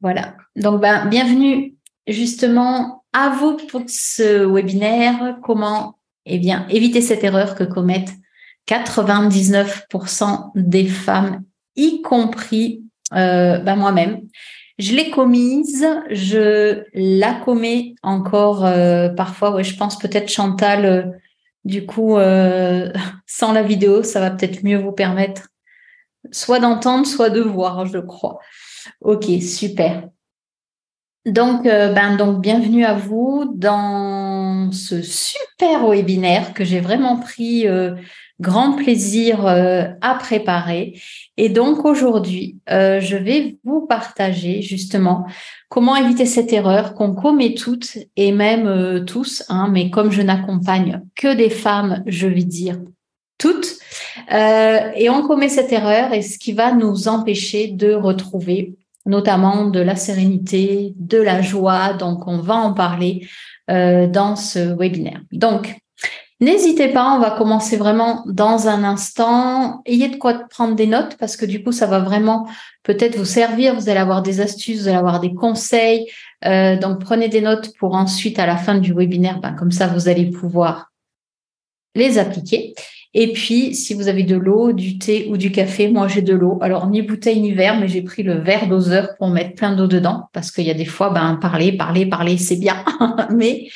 Voilà. Donc, ben, bienvenue justement à vous pour ce webinaire. Comment, eh bien, éviter cette erreur que commettent 99% des femmes, y compris euh, ben, moi-même. Je l'ai commise, je la commets encore euh, parfois. Ouais, je pense peut-être Chantal. Euh, du coup, sans la vidéo, ça va peut-être mieux vous permettre soit d'entendre, soit de voir, je crois. Ok, super. Donc, euh, ben, donc, bienvenue à vous dans ce super webinaire que j'ai vraiment pris euh, grand plaisir euh, à préparer. Et donc, aujourd'hui, je vais vous partager justement comment éviter cette erreur qu'on commet toutes et même tous, hein, mais comme je n'accompagne que des femmes, je vais dire toutes, et on commet cette erreur et ce qui va nous empêcher de retrouver notamment de la sérénité, de la joie. Donc, on va en parler euh, dans ce webinaire. Donc, n'hésitez pas, on va commencer vraiment dans un instant. Ayez de quoi prendre des notes parce que du coup, ça va vraiment peut-être vous servir. Vous allez avoir des astuces, vous allez avoir des conseils. Euh, donc, prenez des notes pour ensuite, à la fin du webinaire, ben, comme ça, vous allez pouvoir les appliquer. Et puis, si vous avez de l'eau, du thé ou du café, moi j'ai de l'eau. Alors, ni bouteille ni verre, mais j'ai pris le verre doseur pour mettre plein d'eau dedans parce qu'il y a des fois, ben, parler, parler, parler, c'est bien. mais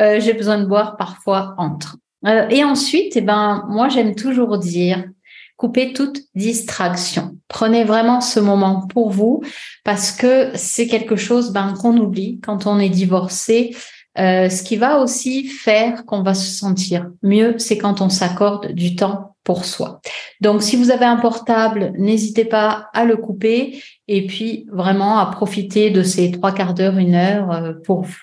euh, j'ai besoin de boire parfois entre. Euh, et ensuite, eh ben, moi j'aime toujours dire, coupez toute distraction. Prenez vraiment ce moment pour vous parce que c'est quelque chose ben, qu'on oublie quand on est divorcé. Euh, ce qui va aussi faire qu'on va se sentir mieux, c'est quand on s'accorde du temps pour soi. Donc, si vous avez un portable, n'hésitez pas à le couper et puis vraiment à profiter de ces trois quarts d'heure, une heure euh, pour vous.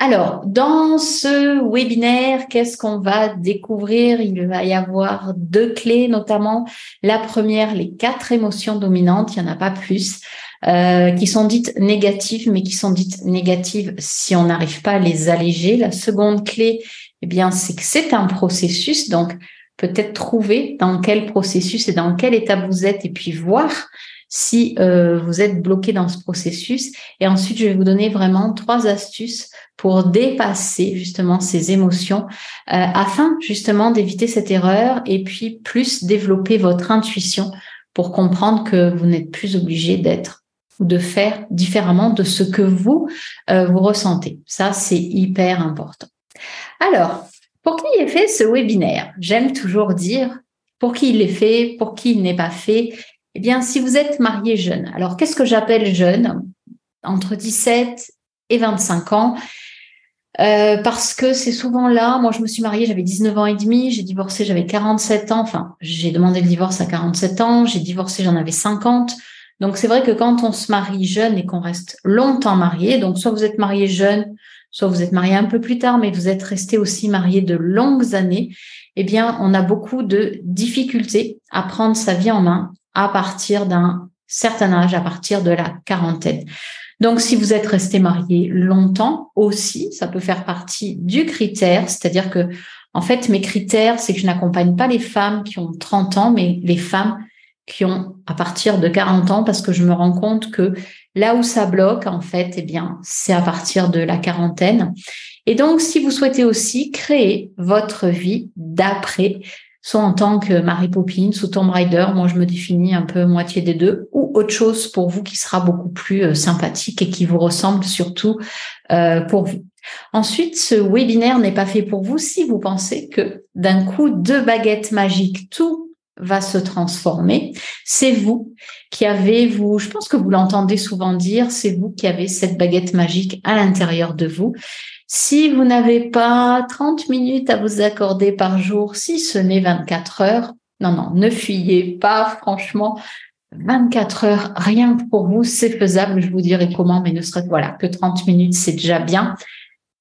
Alors, dans ce webinaire, qu'est-ce qu'on va découvrir? Il va y avoir deux clés, notamment la première, les quatre émotions dominantes, il n'y en a pas plus. Euh, qui sont dites négatives, mais qui sont dites négatives si on n'arrive pas à les alléger. La seconde clé, eh bien, c'est que c'est un processus, donc peut-être trouver dans quel processus et dans quel état vous êtes, et puis voir si euh, vous êtes bloqué dans ce processus. Et ensuite, je vais vous donner vraiment trois astuces pour dépasser justement ces émotions euh, afin justement d'éviter cette erreur et puis plus développer votre intuition pour comprendre que vous n'êtes plus obligé d'être ou de faire différemment de ce que vous, euh, vous ressentez. Ça, c'est hyper important. Alors, pour qui est fait ce webinaire? J'aime toujours dire pour qui il est fait, pour qui il n'est pas fait. Eh bien, si vous êtes marié jeune, alors qu'est-ce que j'appelle jeune? Entre 17 et 25 ans. Euh, parce que c'est souvent là, moi je me suis mariée, j'avais 19 ans et demi, j'ai divorcé, j'avais 47 ans, enfin j'ai demandé le divorce à 47 ans, j'ai divorcé, j'en avais 50. Donc c'est vrai que quand on se marie jeune et qu'on reste longtemps marié, donc soit vous êtes marié jeune, soit vous êtes marié un peu plus tard, mais vous êtes resté aussi marié de longues années, eh bien on a beaucoup de difficultés à prendre sa vie en main à partir d'un certain âge, à partir de la quarantaine. Donc, si vous êtes resté marié longtemps aussi, ça peut faire partie du critère, c'est-à-dire que, en fait, mes critères, c'est que je n'accompagne pas les femmes qui ont 30 ans, mais les femmes qui ont à partir de 40 ans parce que je me rends compte que là où ça bloque, en fait, eh bien, c'est à partir de la quarantaine. Et donc, si vous souhaitez aussi créer votre vie d'après, soit en tant que Marie Poppins ou Tomb Raider, moi je me définis un peu moitié des deux, ou autre chose pour vous qui sera beaucoup plus euh, sympathique et qui vous ressemble surtout euh, pour vous. Ensuite, ce webinaire n'est pas fait pour vous si vous pensez que d'un coup, deux baguettes magiques, tout va se transformer. C'est vous qui avez, vous, je pense que vous l'entendez souvent dire, c'est vous qui avez cette baguette magique à l'intérieur de vous. Si vous n'avez pas 30 minutes à vous accorder par jour, si ce n'est 24 heures, non, non, ne fuyez pas, franchement. 24 heures, rien pour vous, c'est faisable, je vous dirai comment, mais ne serait voilà, que 30 minutes, c'est déjà bien.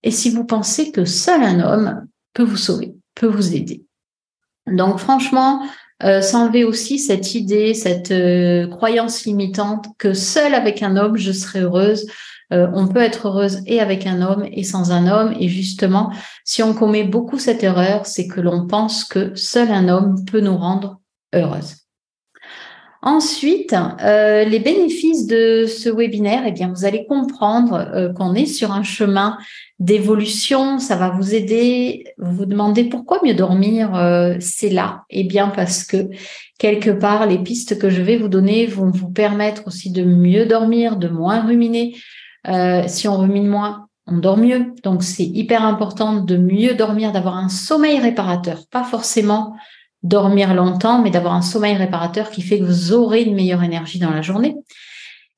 Et si vous pensez que seul un homme peut vous sauver, peut vous aider. Donc franchement, euh, s'enlever aussi cette idée, cette euh, croyance limitante que seul avec un homme, je serai heureuse. Euh, on peut être heureuse et avec un homme et sans un homme. Et justement, si on commet beaucoup cette erreur, c'est que l'on pense que seul un homme peut nous rendre heureuse. Ensuite, euh, les bénéfices de ce webinaire, eh bien, vous allez comprendre euh, qu'on est sur un chemin d'évolution. Ça va vous aider. Vous vous demandez pourquoi mieux dormir, euh, c'est là. Eh bien, parce que quelque part, les pistes que je vais vous donner vont vous permettre aussi de mieux dormir, de moins ruminer. si on rumine moins, on dort mieux. Donc, c'est hyper important de mieux dormir, d'avoir un sommeil réparateur, pas forcément dormir longtemps, mais d'avoir un sommeil réparateur qui fait que vous aurez une meilleure énergie dans la journée.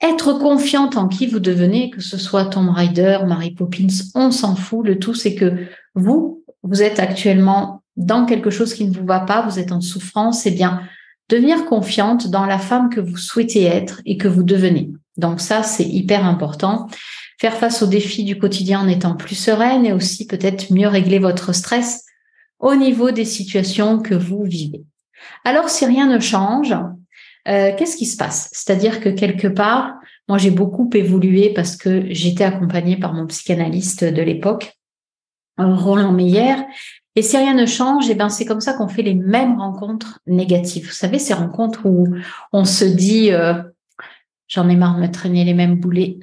Être confiante en qui vous devenez, que ce soit Tom Rider, Mary Poppins, on s'en fout. Le tout, c'est que vous, vous êtes actuellement dans quelque chose qui ne vous va pas, vous êtes en souffrance, eh bien, devenir confiante dans la femme que vous souhaitez être et que vous devenez. Donc ça, c'est hyper important. Faire face aux défis du quotidien en étant plus sereine et aussi peut-être mieux régler votre stress au niveau des situations que vous vivez. Alors, si rien ne change, euh, qu'est-ce qui se passe? C'est-à-dire que quelque part, moi, j'ai beaucoup évolué parce que j'étais accompagnée par mon psychanalyste de l'époque, Roland Meyer. Et si rien ne change, eh ben, c'est comme ça qu'on fait les mêmes rencontres négatives. Vous savez, ces rencontres où on se dit, euh, j'en ai marre de me traîner les mêmes boulets,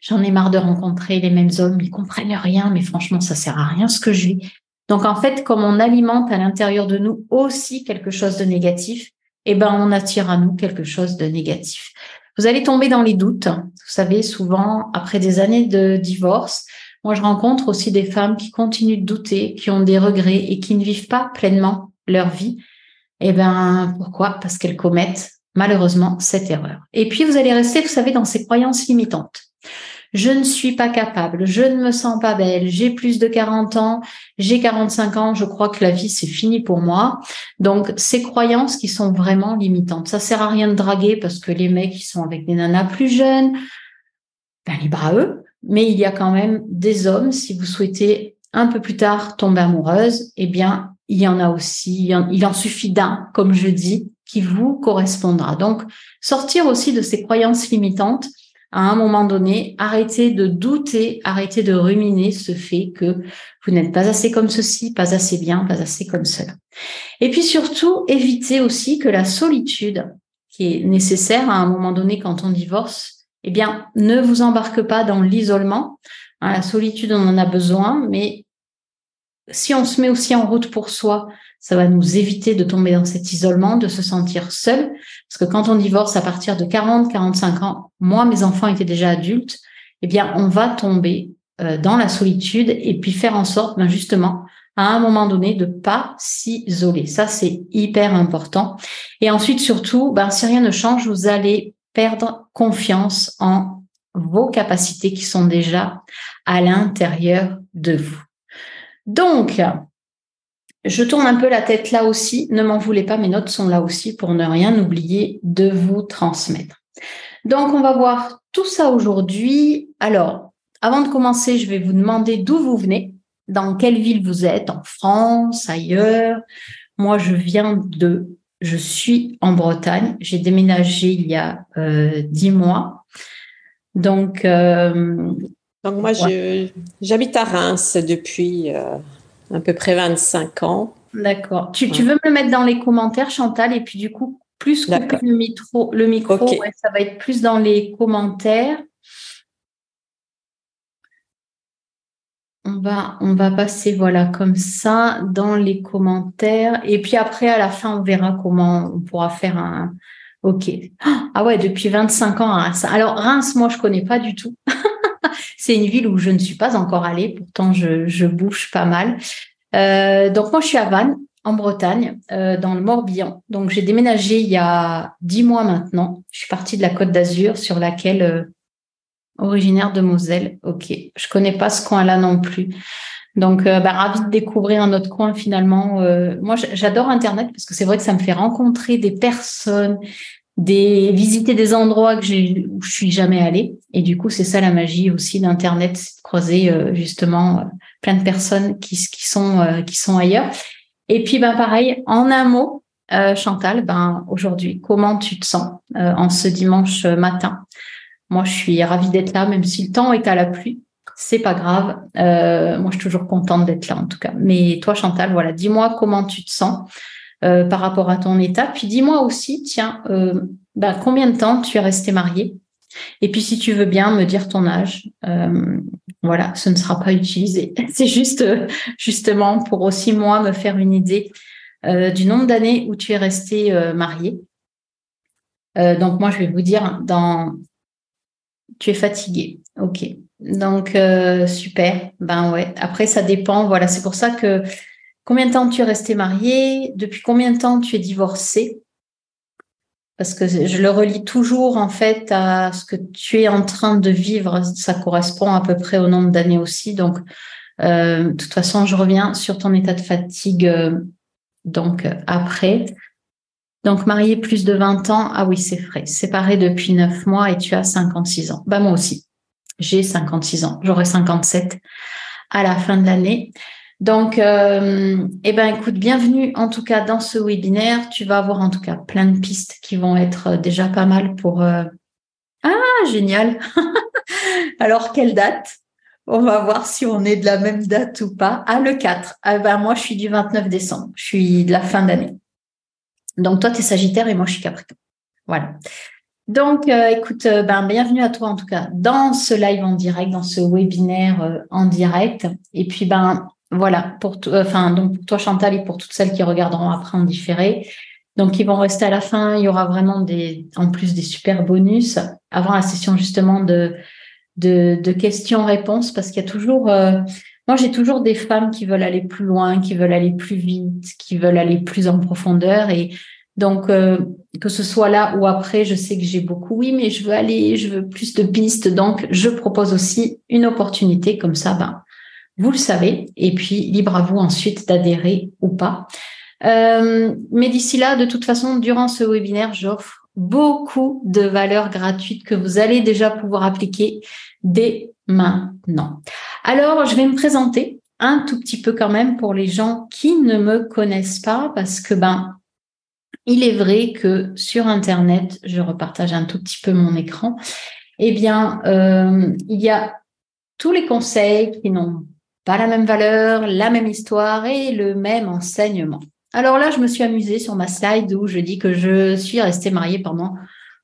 j'en ai marre de rencontrer les mêmes hommes, ils comprennent rien, mais franchement, ça sert à rien ce que je vis. Donc en fait, comme on alimente à l'intérieur de nous aussi quelque chose de négatif, eh ben on attire à nous quelque chose de négatif. Vous allez tomber dans les doutes. Vous savez, souvent après des années de divorce, moi je rencontre aussi des femmes qui continuent de douter, qui ont des regrets et qui ne vivent pas pleinement leur vie. Eh ben pourquoi? Parce qu'elles commettent malheureusement cette erreur. Et puis vous allez rester, vous savez, dans ces croyances limitantes je ne suis pas capable, je ne me sens pas belle, j'ai plus de 40 ans, j'ai 45 ans, je crois que la vie c'est fini pour moi. Donc ces croyances qui sont vraiment limitantes. Ça sert à rien de draguer parce que les mecs qui sont avec des nanas plus jeunes, ben libre à eux. Mais il y a quand même des hommes, si vous souhaitez un peu plus tard tomber amoureuse, eh bien il y en a aussi, il en suffit d'un, comme je dis, qui vous correspondra. Donc sortir aussi de ces croyances limitantes à un moment donné, arrêtez de douter, arrêtez de ruminer ce fait que vous n'êtes pas assez comme ceci, pas assez bien, pas assez comme cela. Et puis surtout, évitez aussi que la solitude, qui est nécessaire à un moment donné quand on divorce, eh bien, ne vous embarque pas dans l'isolement. Hein, la solitude, on en a besoin, mais si on se met aussi en route pour soi, ça va nous éviter de tomber dans cet isolement, de se sentir seul. Parce que quand on divorce à partir de 40, 45 ans, moi, mes enfants étaient déjà adultes, eh bien, on va tomber euh, dans la solitude et puis faire en sorte, ben justement, à un moment donné, de pas s'isoler. Ça, c'est hyper important. Et ensuite, surtout, ben, si rien ne change, vous allez perdre confiance en vos capacités qui sont déjà à l'intérieur de vous. Donc, je tourne un peu la tête là aussi. Ne m'en voulez pas, mes notes sont là aussi pour ne rien oublier de vous transmettre. Donc, on va voir tout ça aujourd'hui. Alors, avant de commencer, je vais vous demander d'où vous venez, dans quelle ville vous êtes, en France, ailleurs. Moi, je viens de, je suis en Bretagne. J'ai déménagé il y a euh, dix mois. Donc, euh, donc moi, j'habite à Reims depuis euh, à peu près 25 ans. D'accord. Tu, veux me le mettre dans les commentaires, Chantal, et puis du coup, plus couper le micro, le micro ça va être plus dans les commentaires. On va, on va passer voilà comme ça dans les commentaires. Et puis après, à la fin, on verra comment on pourra faire un. Ok. Ah ouais, depuis 25 ans à Reims. Alors Reims, moi, je connais pas du tout. c'est une ville où je ne suis pas encore allée, pourtant je, bouge pas mal. Euh, donc moi je suis à Vannes, en Bretagne, euh, dans le Morbihan. Donc j'ai déménagé il y a dix mois maintenant. Je suis partie de la Côte d'Azur sur laquelle euh, originaire de Moselle. Ok, je connais pas ce coin-là non plus. Donc, bah, ravie de découvrir un autre coin finalement. moi, j'adore Internet parce que c'est vrai que ça me fait rencontrer des personnes, des visiter des endroits que j'ai où je suis jamais allée. Et du coup c'est ça la magie aussi d'internet c'est de croiser euh, justement euh, plein de personnes qui qui sont euh, qui sont ailleurs. Et puis ben pareil en un mot Chantal ben aujourd'hui comment tu te sens en ce dimanche matin? Moi je suis ravie d'être là même si le temps est à la pluie. C'est pas grave. Moi je suis toujours contente d'être là en tout cas. Mais toi Chantal voilà dis-moi comment tu te sens euh, par rapport à ton état. Puis dis-moi aussi, tiens, euh, ben, combien de temps tu es resté marié? Et puis, si tu veux bien me dire ton âge, euh, voilà, ce ne sera pas utilisé. C'est juste, justement, pour aussi moi me faire une idée du nombre d'années où tu es resté marié. donc, moi, je vais vous dire, dans tu es fatigué. Ok. Donc, super. Ben ouais. Après, ça dépend. Voilà. C'est pour ça que combien de temps tu es resté marié? Depuis combien de temps tu es divorcé? Parce que je le relis toujours, en fait, à ce que tu es en train de vivre. Ça correspond à peu près au nombre d'années aussi. Donc, euh, de toute façon, je reviens sur ton état de fatigue. Euh, donc, après. Donc, marié plus de 20 ans, ah oui, c'est vrai. Séparé depuis 9 mois et tu as 56 ans. Bah, moi aussi. J'ai 56 ans. J'aurai 57 à la fin de l'année. Donc, euh, eh ben, écoute, bienvenue en tout cas dans ce webinaire. Tu vas avoir en tout cas plein de pistes qui vont être euh, déjà pas mal pour. Euh, ah, génial. Alors, quelle date? On va voir si on est de la même date ou pas. Ah, le 4. Ah, ben, moi, je suis du 29 décembre. Je suis de la fin d'année. Donc, toi, tu es Sagittaire et moi, je suis Capricorne. Voilà. Donc, euh, écoute, ben, bienvenue à toi en tout cas dans ce live en direct, dans ce webinaire en direct. Et puis, ben voilà, pour enfin donc pour toi Chantal et pour toutes celles qui regarderont après en différé. Donc, ils vont rester à la fin. Il y aura vraiment des, en plus des super bonus avant la session justement de de, questions-réponses parce qu'il y a toujours moi, j'ai toujours des femmes qui veulent aller plus loin, qui veulent aller plus vite, qui veulent aller plus en profondeur. Et donc, euh, que ce soit là ou après, je sais que j'ai beaucoup, oui, mais je veux aller, je veux plus de pistes. Donc, je propose aussi une opportunité comme ça, ben, vous le savez. Et puis, libre à vous ensuite d'adhérer ou pas. Euh, mais d'ici là, de toute façon, durant ce webinaire, j'offre beaucoup de valeurs gratuites que vous allez déjà pouvoir appliquer dès maintenant. Alors, je vais me présenter un tout petit peu quand même pour les gens qui ne me connaissent pas parce que ben il est vrai que sur internet, je repartage un tout petit peu mon écran. Eh bien, euh, il y a tous les conseils qui n'ont pas la même valeur, la même histoire et le même enseignement. Alors là, je me suis amusée sur ma slide où je dis que je suis restée mariée pendant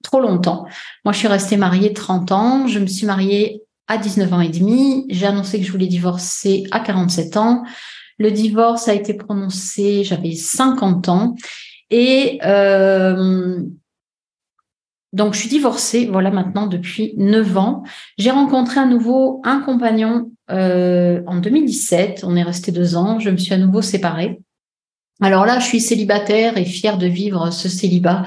trop longtemps. Moi, je suis restée mariée 30 ans. Je me suis mariée à 19 ans et demi. J'ai annoncé que je voulais divorcer à 47 ans. Le divorce a été prononcé, j'avais 50 ans. Et euh, donc, je suis divorcée, voilà, maintenant depuis 9 ans. J'ai rencontré à nouveau un compagnon euh, en 2017. On est resté deux ans. Je me suis à nouveau séparée. Alors là, je suis célibataire et fière de vivre ce célibat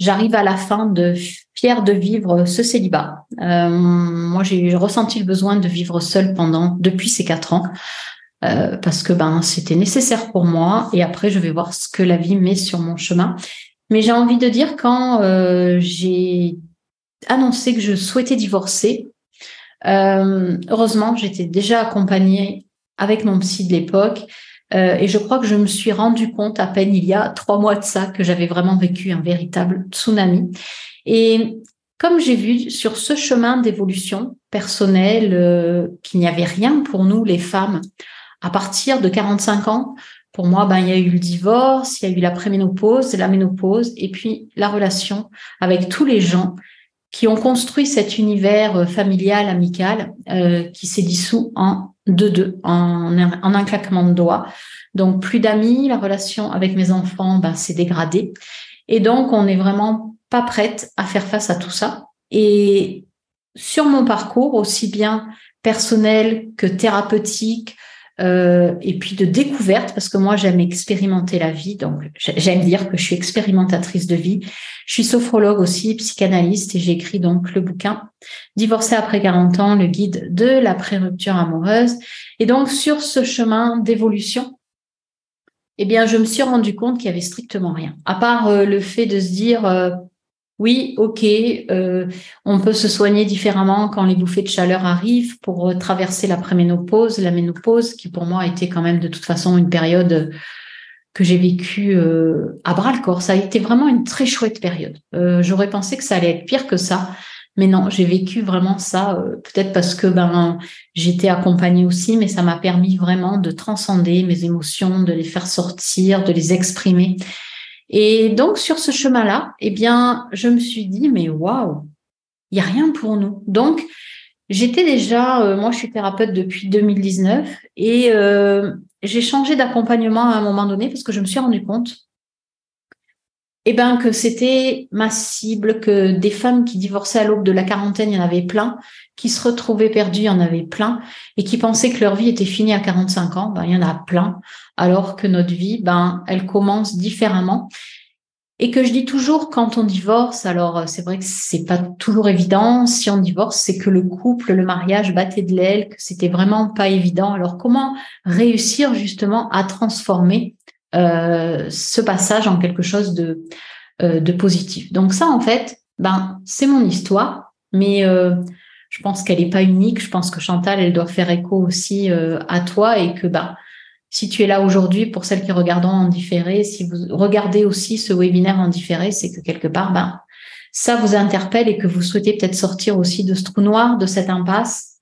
j'arrive à la fin de fière de vivre ce célibat. Euh, moi, j'ai ressenti le besoin de vivre seule pendant depuis ces quatre ans. Euh, parce que ben c'était nécessaire pour moi et après je vais voir ce que la vie met sur mon chemin. Mais j'ai envie de dire quand euh, j'ai annoncé que je souhaitais divorcer, heureusement j'étais déjà accompagnée avec mon psy de l'époque euh, et je crois que je me suis rendu compte à peine il y a trois mois de ça que j'avais vraiment vécu un véritable tsunami. Et comme j'ai vu sur ce chemin d'évolution personnelle euh, qu'il n'y avait rien pour nous les femmes à partir de 45 ans, pour moi, ben, il y a eu le divorce, il y a eu la préménopause, la ménopause, et puis la relation avec tous les gens qui ont construit cet univers euh, familial, amical, euh, qui s'est dissous en deux-deux, en, en, un claquement de doigts. Donc, plus d'amis, la relation avec mes enfants ben, s'est dégradée. Et donc, on n'est vraiment pas prête à faire face à tout ça. Et sur mon parcours, aussi bien personnel que thérapeutique, euh, et puis de découverte, parce que moi j'aime expérimenter la vie, donc j'aime dire que je suis expérimentatrice de vie. Je suis sophrologue aussi, psychanalyste, et j'ai écrit donc le bouquin Divorcé après 40 ans, le guide de la pré-rupture amoureuse. Et donc sur ce chemin d'évolution, eh bien je me suis rendu compte qu'il y avait strictement rien, à part euh, le fait de se dire euh, oui, ok, euh, on peut se soigner différemment quand les bouffées de chaleur arrivent pour traverser la préménopause, la ménopause, qui pour moi a été quand même de toute façon une période que j'ai vécue euh, à bras le corps. Ça a été vraiment une très chouette période. Euh, j'aurais pensé que ça allait être pire que ça, mais non, j'ai vécu vraiment ça. Peut-être parce que ben j'étais accompagnée aussi, mais ça m'a permis vraiment de transcender mes émotions, de les faire sortir, de les exprimer Et donc sur ce chemin-là, eh bien, je me suis dit mais waouh, il y a rien pour nous. Donc j'étais déjà, euh, moi je suis thérapeute depuis 2019 et euh, j'ai changé d'accompagnement à un moment donné parce que je me suis rendu compte eh ben, que c'était ma cible, que des femmes qui divorçaient à l'aube de la quarantaine, il y en avait plein, qui se retrouvaient perdues, il y en avait plein, et qui pensaient que leur vie était finie à 45 ans, ben, il y en a plein, alors que notre vie, ben, elle commence différemment. Et que je dis toujours quand on divorce, alors c'est vrai que c'est pas toujours évident. Si on divorce, c'est que le couple, le mariage battait de l'aile, que c'était vraiment pas évident. Alors comment réussir justement à transformer euh, ce passage en quelque chose de, euh, de positif. Donc ça, en fait, ben, c'est mon histoire, mais euh, je pense qu'elle n'est pas unique. Je pense que Chantal, elle doit faire écho aussi à toi et que ben, si tu es là aujourd'hui, pour celles qui regardent en différé, si vous regardez aussi ce webinaire en différé, c'est que quelque part, ben, ça vous interpelle et que vous souhaitez peut-être sortir aussi de ce trou noir, de cette impasse,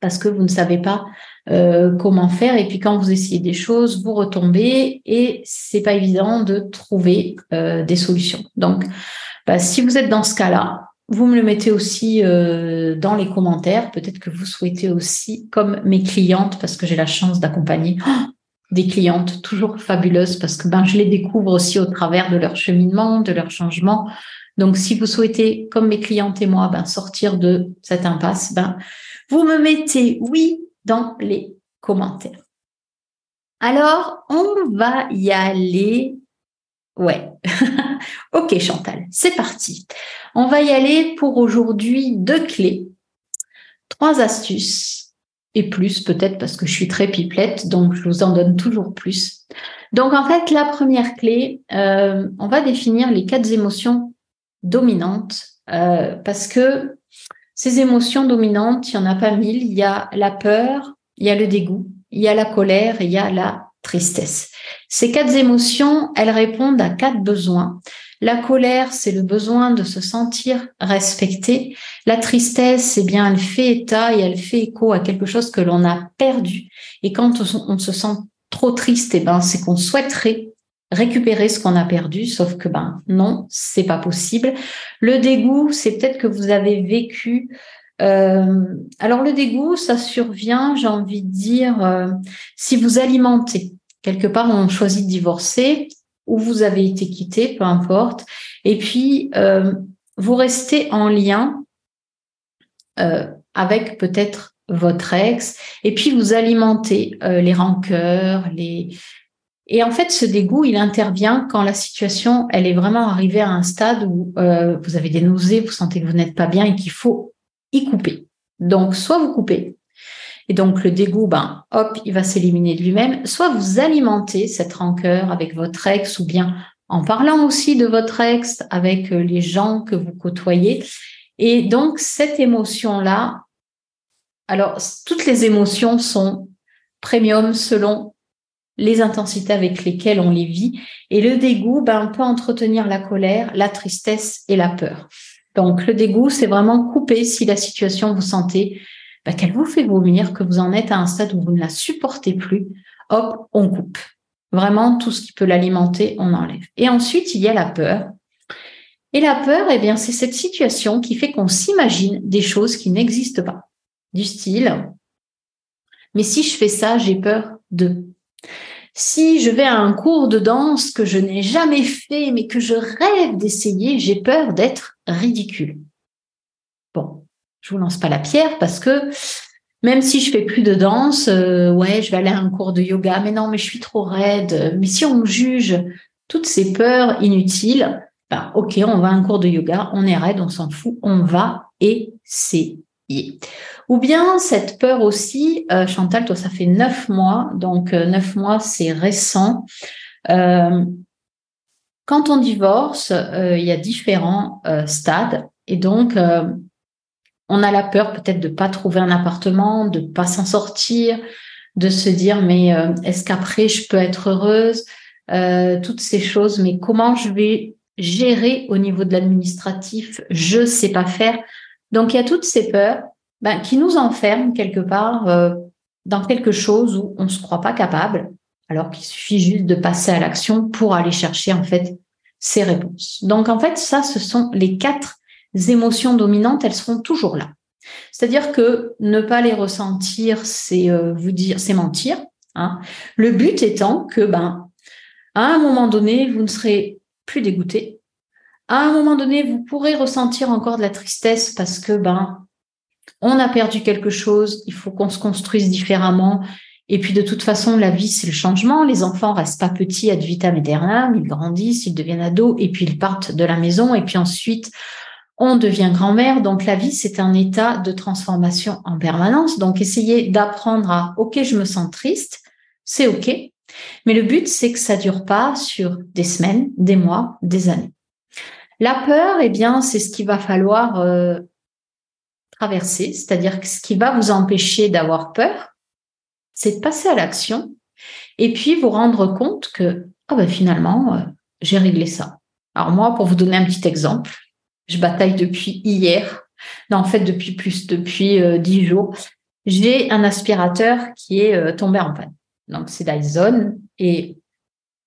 parce que vous ne savez pas euh, comment faire. Et puis quand vous essayez des choses, vous retombez et c'est pas évident de trouver euh, des solutions. Donc, bah, si vous êtes dans ce cas-là, vous me le mettez aussi euh, dans les commentaires. Peut-être que vous souhaitez aussi, comme mes clientes, parce que j'ai la chance d'accompagner oh, des clientes toujours fabuleuses, parce que ben je les découvre aussi au travers de leur cheminement, de leur changement. Donc, si vous souhaitez, comme mes clientes et moi, ben, sortir de cette impasse, ben, vous me mettez oui dans les commentaires. Alors, on va y aller. Ouais. ok, Chantal, c'est parti. On va y aller pour aujourd'hui deux clés, trois astuces et plus peut-être parce que je suis très pipelette, donc je vous en donne toujours plus. Donc en fait, la première clé, euh, on va définir les quatre émotions dominantes euh, parce que ces émotions dominantes, il n'y en a pas mille. Il y a la peur, il y a le dégoût, il y a la colère et il y a la tristesse. Ces quatre émotions, elles répondent à quatre besoins. La colère, c'est le besoin de se sentir respecté. La tristesse, c'est bien, elle fait état et elle fait écho à quelque chose que l'on a perdu. Et quand on se sent trop triste, eh ben, c'est qu'on souhaiterait récupérer ce qu'on a perdu, sauf que ben non, c'est pas possible. Le dégoût, c'est peut-être que vous avez vécu. Euh, alors le dégoût, ça survient, j'ai envie de dire, euh, si vous alimentez quelque part, on choisit de divorcer ou vous avez été quitté, peu importe, et puis euh, vous restez en lien avec peut-être votre ex, et puis vous alimentez les rancœurs, les et en fait, ce dégoût, il intervient quand la situation, elle est vraiment arrivée à un stade où euh, vous avez des nausées, vous sentez que vous n'êtes pas bien et qu'il faut y couper. Donc, soit vous coupez, et donc le dégoût, ben, hop, il va s'éliminer de lui-même, soit vous alimentez cette rancœur avec votre ex ou bien en parlant aussi de votre ex avec euh, les gens que vous côtoyez. Et donc, cette émotion-là, alors, toutes les émotions sont premium selon les intensités avec lesquelles on les vit. Et le dégoût ben, peut entretenir la colère, la tristesse et la peur. Donc le dégoût, c'est vraiment couper si la situation vous sentez ben, qu'elle vous fait vomir, que vous en êtes à un stade où vous ne la supportez plus. Hop, on coupe. Vraiment, tout ce qui peut l'alimenter, on enlève. Et ensuite, il y a la peur. Et la peur, eh bien, c'est cette situation qui fait qu'on s'imagine des choses qui n'existent pas. Du style, mais si je fais ça, j'ai peur de. Si je vais à un cours de danse que je n'ai jamais fait, mais que je rêve d'essayer, j'ai peur d'être ridicule. Bon, je vous lance pas la pierre parce que même si je fais plus de danse, euh, ouais, je vais aller à un cours de yoga, mais non, mais je suis trop raide. Mais si on juge toutes ces peurs inutiles, ben, ok, on va à un cours de yoga, on est raide, on s'en fout, on va essayer. Ou bien cette peur aussi, euh, Chantal, toi, ça fait neuf mois, donc euh, neuf mois, c'est récent. Euh, quand on divorce, il y a différents stades, et donc on a la peur peut-être de pas trouver un appartement, de pas s'en sortir, de se dire mais est-ce qu'après je peux être heureuse, toutes ces choses, mais comment je vais gérer au niveau de l'administratif, je sais pas faire. Donc il y a toutes ces peurs ben, qui nous enferment quelque part euh, dans quelque chose où on ne se croit pas capable. alors qu'il suffit juste de passer à l'action pour aller chercher en fait ces réponses. Donc en fait, ça, ce sont les quatre émotions dominantes, elles seront toujours là. C'est-à-dire que ne pas les ressentir, c'est euh, vous dire, c'est mentir. Hein. Le but étant que, ben, à un moment donné, vous ne serez plus dégoûté. À un moment donné, vous pourrez ressentir encore de la tristesse parce que, ben, on a perdu quelque chose. Il faut qu'on se construise différemment. Et puis de toute façon, la vie, c'est le changement. Les enfants restent pas petits ad vitam aeternam, ils grandissent, ils deviennent ados, et puis ils partent de la maison, et puis ensuite, on devient grand-mère. Donc la vie, c'est un état de transformation en permanence. Donc essayez d'apprendre à, OK, je me sens triste, c'est OK. Mais le but, c'est que ça dure pas sur des semaines, des mois, des années. La peur, eh bien, c'est ce qu'il va falloir euh, traverser, c'est-à-dire que ce qui va vous empêcher d'avoir peur, c'est de passer à l'action et puis vous rendre compte que oh ben finalement, euh, j'ai réglé ça. Alors moi, pour vous donner un petit exemple, je bataille depuis hier, non en fait depuis plus, depuis euh, dix jours, j'ai un aspirateur qui est tombé en panne. Donc c'est Dyson et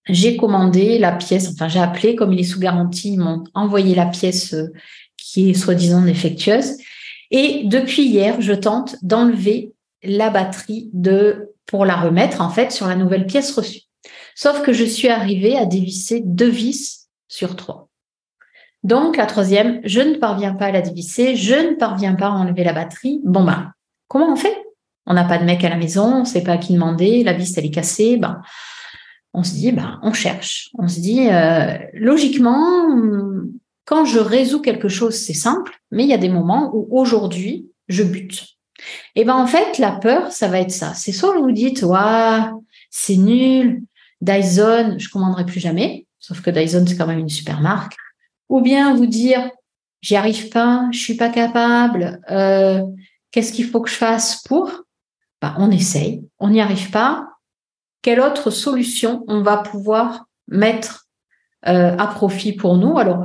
j'ai commandé la pièce, enfin j'ai appelé, comme il est sous garantie, ils m'ont envoyé la pièce qui est soi-disant défectueuse. Et depuis hier, je tente d'enlever la batterie de pour la remettre en fait sur la nouvelle pièce reçue. Sauf que je suis arrivée à dévisser deux vis sur trois. Donc la troisième, je ne parviens pas à la dévisser, je ne parviens pas à enlever la batterie. Bon ben, comment on fait? On n'a pas de mec à la maison, on ne sait pas à qui demander, la vis elle est cassée, ben on se dit ben on cherche. On se dit euh, logiquement quand je résous quelque chose, c'est simple, mais il y a des moments où aujourd'hui, je bute. Et ben en fait, la peur, ça va être ça. C'est soit vous dites, waouh, c'est nul, Dyson, je commanderai plus jamais. Sauf que Dyson, c'est quand même une super marque. Ou bien vous dire, j'y arrive pas, je suis pas capable, euh, qu'est-ce qu'il faut que je fasse pour? Ben, On essaye, on n'y arrive pas. Quelle autre solution on va pouvoir mettre euh, à profit pour nous? Alors,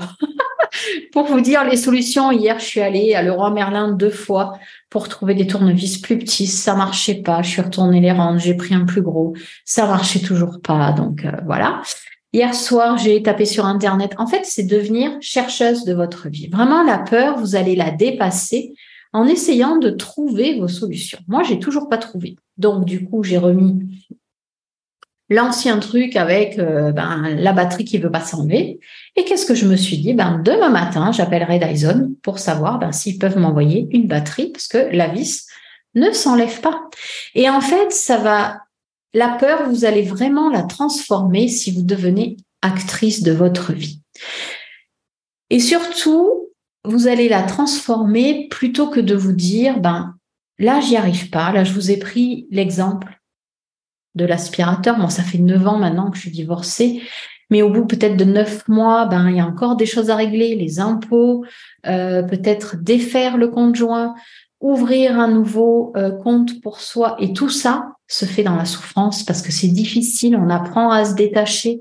pour vous dire les solutions, hier, je suis allée à Leroy Merlin deux fois pour trouver des tournevis plus petits. Ça marchait pas. Je suis retournée les rendre. J'ai pris un plus gros. Ça marchait toujours pas. Donc, euh, voilà. Hier soir, j'ai tapé sur Internet. En fait, c'est devenir chercheuse de votre vie. Vraiment, la peur, vous allez la dépasser en essayant de trouver vos solutions. Moi, j'ai toujours pas trouvé. Donc, du coup, j'ai remis l'ancien truc avec euh, ben, la batterie qui veut pas s'enlever. Et qu'est-ce que je me suis dit? Ben, Demain matin, j'appellerai Dyson pour savoir ben, s'ils peuvent m'envoyer une batterie parce que la vis ne s'enlève pas. Et en fait, ça va. La peur, vous allez vraiment la transformer si vous devenez actrice de votre vie. Et surtout, vous allez la transformer plutôt que de vous dire, ben, là, j'y arrive pas. Là, je vous ai pris l'exemple de l'aspirateur. Bon, ça fait neuf ans maintenant que je suis divorcée, mais au bout peut-être de neuf mois, ben il y a encore des choses à régler, les impôts, euh, peut-être défaire le conjoint, ouvrir un nouveau euh, compte pour soi, et tout ça se fait dans la souffrance parce que c'est difficile. On apprend à se détacher,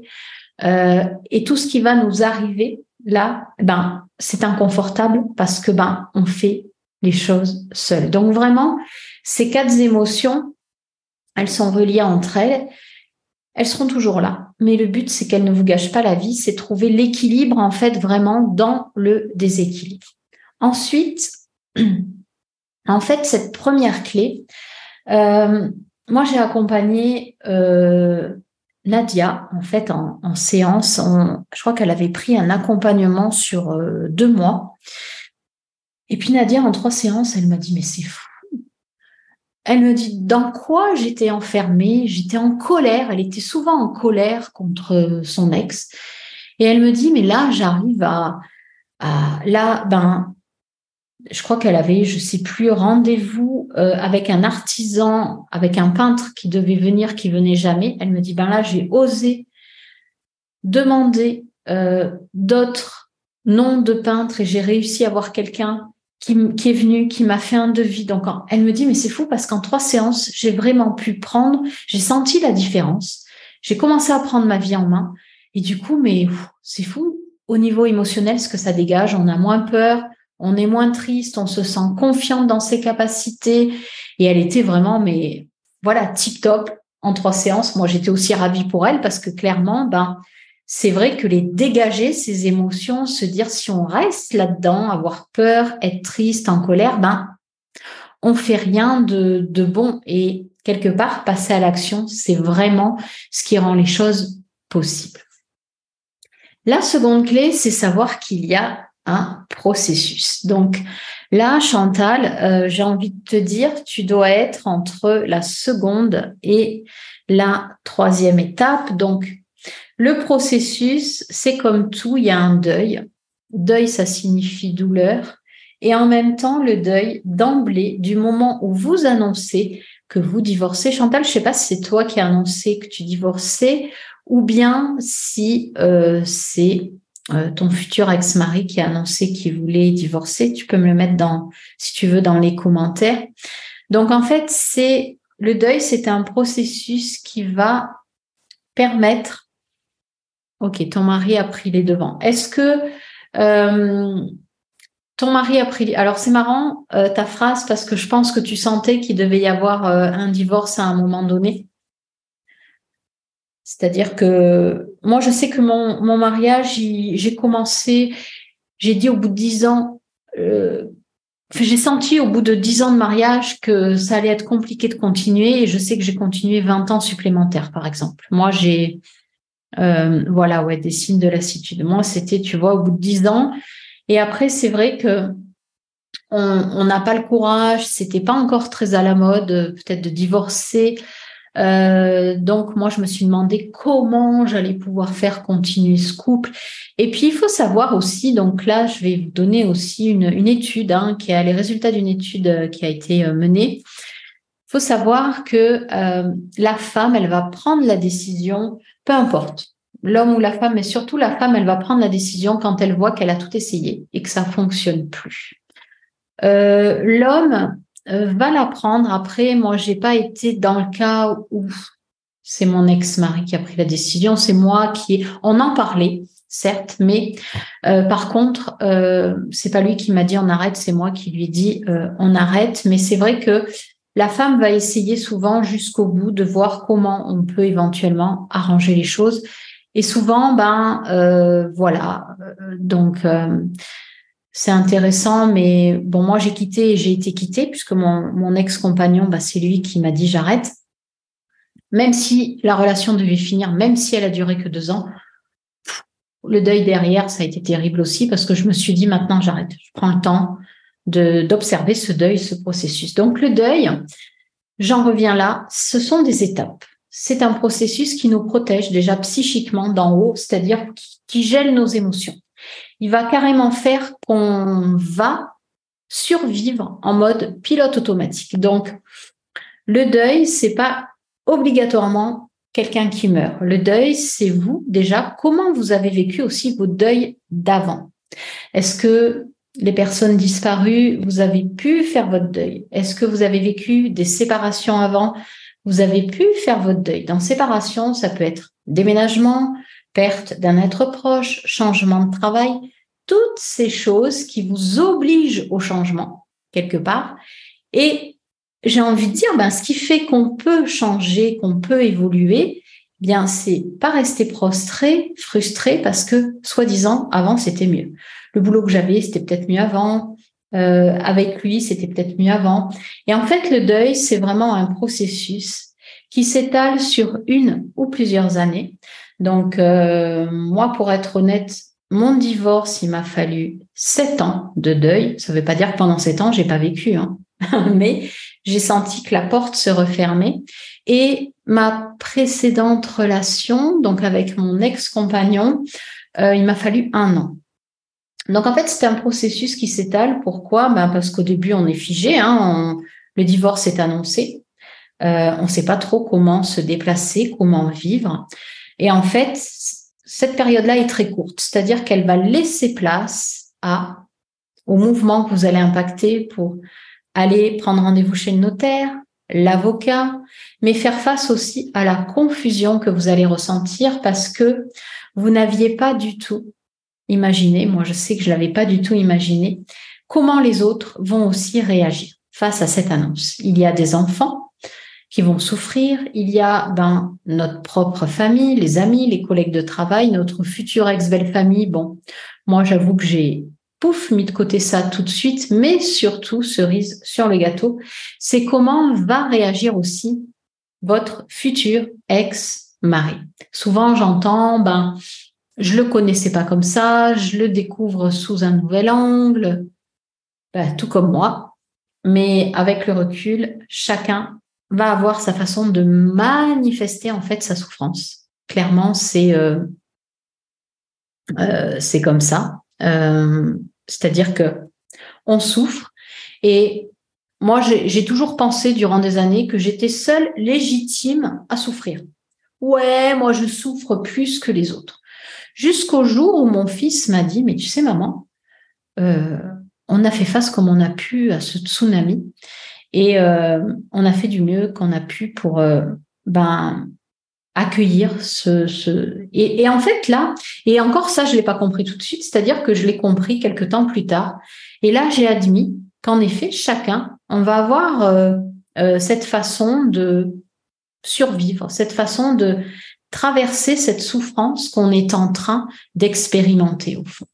euh, et tout ce qui va nous arriver là, ben c'est inconfortable parce que ben on fait les choses seuls. Donc vraiment, ces quatre émotions, elles sont reliées entre elles, elles seront toujours là. Mais le but, c'est qu'elles ne vous gâchent pas la vie, c'est trouver l'équilibre, en fait, vraiment dans le déséquilibre. Ensuite, en fait, cette première clé, euh, moi, j'ai accompagné euh, Nadia, en fait, en, séance. je crois qu'elle avait pris un accompagnement sur euh, deux mois. Et puis Nadia, en trois séances, elle m'a dit, mais c'est fou elle me dit dans quoi j'étais enfermée, j'étais en colère, elle était souvent en colère contre son ex. Et elle me dit, mais là, j'arrive à, là, ben, je crois qu'elle avait, je sais plus, rendez-vous euh, avec un artisan, avec un peintre qui devait venir, qui venait jamais. Elle me dit, ben là, j'ai osé demander euh, d'autres noms de peintres et j'ai réussi à voir quelqu'un qui, est venue, qui m'a fait un devis. Donc, elle me dit, mais c'est fou parce qu'en trois séances, j'ai vraiment pu prendre, j'ai senti la différence. J'ai commencé à prendre ma vie en main. Et du coup, mais c'est fou au niveau émotionnel ce que ça dégage. On a moins peur, on est moins triste, on se sent confiante dans ses capacités. Et elle était vraiment, mais voilà, tip top. en trois séances. Moi, j'étais aussi ravie pour elle parce que clairement, ben, c'est vrai que les dégager, ces émotions, se dire si on reste là-dedans, avoir peur, être triste, en colère, ben, on fait rien de, bon. Et quelque part, passer à l'action, c'est vraiment ce qui rend les choses possibles. La seconde clé, c'est savoir qu'il y a un processus. Donc là, Chantal, euh, j'ai envie de te dire, tu dois être entre la seconde et la troisième étape. Donc le processus, c'est comme tout, il y a un deuil. Deuil, ça signifie douleur. Et en même temps, le deuil d'emblée, du moment où vous annoncez que vous divorcez. Chantal, je sais pas si c'est toi qui as annoncé que tu divorçais ou bien si euh, c'est euh, ton futur ex-mari qui a annoncé qu'il voulait divorcer. Tu peux me le mettre dans, si tu veux, dans les commentaires. Donc en fait, c'est le deuil, c'est un processus qui va permettre. Ok, ton mari a pris les devants. Est-ce que euh, ton mari a pris. Alors c'est marrant euh, ta phrase parce que je pense que tu sentais qu'il devait y avoir euh, un divorce à un moment donné. C'est-à-dire que moi je sais que mon, mon mariage, j'ai commencé, j'ai dit au bout de dix ans, j'ai senti au bout de dix ans de mariage que ça allait être compliqué de continuer et je sais que j'ai continué 20 ans supplémentaires par exemple. Moi j'ai voilà ouais des signes de lassitude. Moi c'était tu vois au bout de dix ans et après, c'est vrai que on n'a pas le courage, c'était pas encore très à la mode, peut-être de divorcer. Euh, donc moi, je me suis demandé comment j'allais pouvoir faire continuer ce couple. Et puis, il faut savoir aussi, donc là, je vais vous donner aussi une, une étude hein, qui a les résultats d'une étude euh, qui a été euh, menée. Faut savoir que euh, la femme, elle va prendre la décision, peu importe l'homme ou la femme, mais surtout la femme, elle va prendre la décision quand elle voit qu'elle a tout essayé et que ça fonctionne plus. Euh, l'homme euh, va la prendre. Après, moi, j'ai pas été dans le cas où c'est mon ex-mari qui a pris la décision. C'est moi qui. On en parlait, certes, mais euh, par contre, c'est pas lui qui m'a dit on arrête, c'est moi qui lui ai dit on arrête. Mais c'est vrai que la femme va essayer souvent jusqu'au bout de voir comment on peut éventuellement arranger les choses. Et souvent, ben euh, voilà, donc euh, c'est intéressant, mais bon, moi j'ai quitté et j'ai été quittée puisque mon, mon ex-compagnon, ben, c'est lui qui m'a dit j'arrête. Même si la relation devait finir, même si elle a duré que deux ans, le deuil derrière, ça a été terrible aussi parce que je me suis dit maintenant j'arrête, je prends le temps d'observer ce deuil, ce processus. Donc le deuil, j'en reviens là, ce sont des étapes c'est un processus qui nous protège déjà psychiquement d'en haut, c'est-à-dire qui, gèle nos émotions. Il va carrément faire qu'on va survivre en mode pilote automatique. Donc, le deuil, c'est pas obligatoirement quelqu'un qui meurt. Le deuil, c'est vous déjà. Comment vous avez vécu aussi vos deuils d'avant Est-ce que les personnes disparues, vous avez pu faire votre deuil Est-ce que vous avez vécu des séparations avant? Vous avez pu faire votre deuil. Dans séparation, ça peut être déménagement, perte d'un être proche, changement de travail, toutes ces choses qui vous obligent au changement quelque part. Et j'ai envie de dire, ben, ce qui fait qu'on peut changer, qu'on peut évoluer, eh bien, c'est pas rester prostré, frustré, parce que, soi-disant, avant, c'était mieux. Le boulot que j'avais, c'était peut-être mieux avant. Euh, avec lui, c'était peut-être mieux avant. Et en fait, le deuil, c'est vraiment un processus qui s'étale sur une ou plusieurs années. Donc, euh, moi, pour être honnête, mon divorce, il m'a fallu sept ans de deuil. Ça ne veut pas dire que pendant sept ans, j'ai pas vécu, hein. mais j'ai senti que la porte se refermait. Et ma précédente relation, donc avec mon ex-compagnon, euh, il m'a fallu un an. Donc en fait, c'est un processus qui s'étale. Pourquoi? Ben Parce qu'au début, on est figé. Hein, le divorce est annoncé. Euh, on ne sait pas trop comment se déplacer, comment vivre. Et en fait, cette période-là est très courte, c'est-à-dire qu'elle va laisser place à au mouvement que vous allez impacter pour aller prendre rendez-vous chez le notaire, l'avocat, mais faire face aussi à la confusion que vous allez ressentir parce que vous n'aviez pas du tout imaginé, moi je sais que je l'avais pas du tout imaginé, comment les autres vont aussi réagir face à cette annonce? Il y a des enfants, qui vont souffrir. Il y a ben, notre propre famille, les amis, les collègues de travail, notre future ex-belle famille. Bon, moi, j'avoue que j'ai pouf, mis de côté ça tout de suite, mais surtout, cerise sur le gâteau, c'est comment va réagir aussi votre futur ex-mari. Souvent, j'entends, ben, je le connaissais pas comme ça, je le découvre sous un nouvel angle, ben, tout comme moi. Mais avec le recul, chacun va avoir sa façon de manifester en fait sa souffrance. Clairement, c'est euh, euh, c'est comme ça. Euh, c'est-à-dire que on souffre et moi j'ai toujours pensé durant des années que j'étais seule légitime à souffrir. Ouais, moi je souffre plus que les autres. Jusqu'au jour où mon fils m'a dit, mais tu sais maman, euh, on a fait face comme on a pu à ce tsunami et euh, on a fait du mieux qu'on a pu pour ben accueillir ce, ce... Et, en fait là et encore ça je l'ai pas compris tout de suite c'est-à-dire que je l'ai compris quelques temps plus tard. Et là j'ai admis qu'en effet chacun on va avoir euh, euh, cette façon de survivre cette façon de traverser cette souffrance qu'on est en train d'expérimenter au fond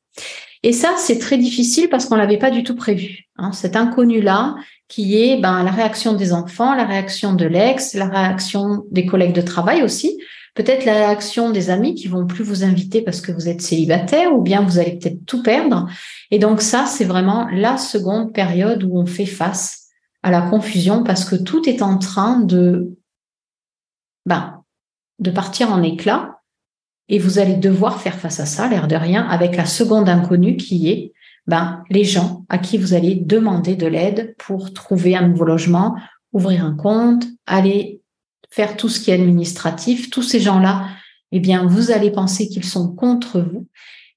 et ça c'est très difficile parce qu'on l'avait pas du tout prévu hein. cet inconnu là qui est ben, la réaction des enfants, la réaction de l'ex, la réaction des collègues de travail aussi, peut-être la réaction des amis qui vont plus vous inviter parce que vous êtes célibataire ou bien vous allez peut-être tout perdre. Et donc ça, c'est vraiment la seconde période où on fait face à la confusion parce que tout est en train de, ben, de partir en éclat et vous allez devoir faire face à ça, l'air de rien, avec la seconde inconnue qui est ben, les gens à qui vous allez demander de l'aide pour trouver un nouveau logement, ouvrir un compte, aller faire tout ce qui est administratif, tous ces gens-là, eh bien, vous allez penser qu'ils sont contre vous.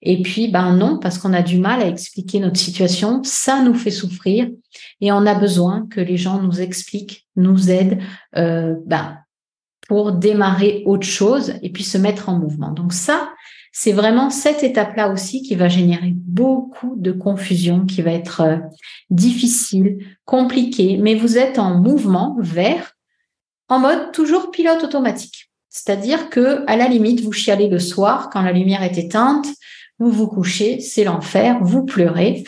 Et puis, ben non, parce qu'on a du mal à expliquer notre situation, ça nous fait souffrir et on a besoin que les gens nous expliquent, nous aident, euh, ben, pour démarrer autre chose et puis se mettre en mouvement. Donc ça, c'est vraiment cette étape-là aussi qui va générer beaucoup de confusion, qui va être euh, difficile, compliqué, mais vous êtes en mouvement vers, en mode toujours pilote automatique. C'est-à-dire que, à la limite, vous chialez le soir quand la lumière est éteinte, vous vous couchez, c'est l'enfer, vous pleurez.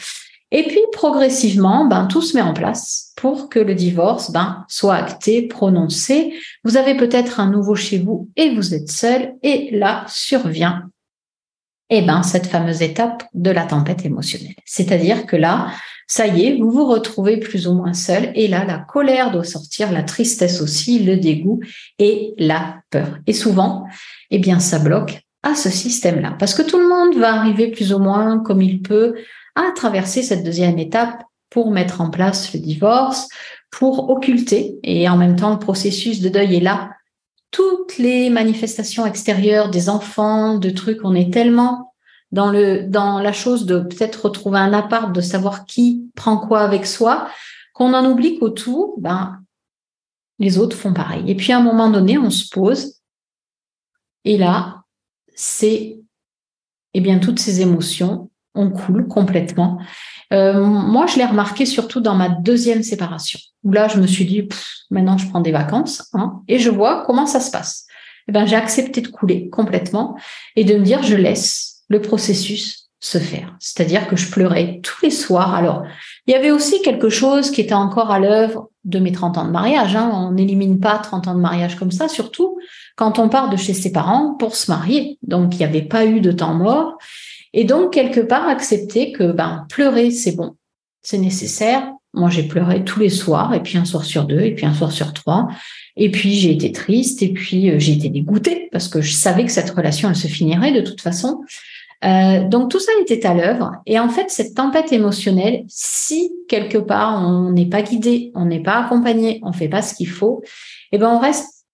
Et puis, progressivement, ben, tout se met en place pour que le divorce, ben, soit acté, prononcé. Vous avez peut-être un nouveau chez vous et vous êtes seul et là survient eh ben, cette fameuse étape de la tempête émotionnelle. C'est-à-dire que là, ça y est, vous vous retrouvez plus ou moins seul et là, la colère doit sortir, la tristesse aussi, le dégoût et la peur. Et souvent, eh bien, ça bloque à ce système-là parce que tout le monde va arriver plus ou moins comme il peut à traverser cette deuxième étape pour mettre en place le divorce, pour occulter. Et en même temps le processus de deuil est là. Toutes les manifestations extérieures des enfants, de trucs, on est tellement dans le dans la chose de peut-être retrouver un appart, de savoir qui prend quoi avec soi, qu'on en oublie qu'autour, ben les autres font pareil. Et puis à un moment donné, on se pose. Et là, c'est eh bien toutes ces émotions, on coule complètement. Euh, moi, je l'ai remarqué surtout dans ma deuxième séparation, où là, je me suis dit, maintenant, je prends des vacances hein, et je vois comment ça se passe. Eh ben, j'ai accepté de couler complètement et de me dire, je laisse le processus se faire. C'est-à-dire que je pleurais tous les soirs. Alors, il y avait aussi quelque chose qui était encore à l'œuvre de mes 30 ans de mariage. Hein. On n'élimine pas 30 ans de mariage comme ça, surtout quand on part de chez ses parents pour se marier. Donc, il n'y avait pas eu de temps mort. Et donc, quelque part, accepter que ben, pleurer, c'est bon, c'est nécessaire. Moi, j'ai pleuré tous les soirs, et puis un soir sur deux, et puis un soir sur trois. Et puis, j'ai été triste, et puis euh, j'ai été dégoûtée, parce que je savais que cette relation, elle se finirait de toute façon. Euh, donc, tout ça était à l'œuvre. Et en fait, cette tempête émotionnelle, si quelque part, on n'est pas guidé, on n'est pas accompagné, on fait pas ce qu'il faut, eh ben, on reste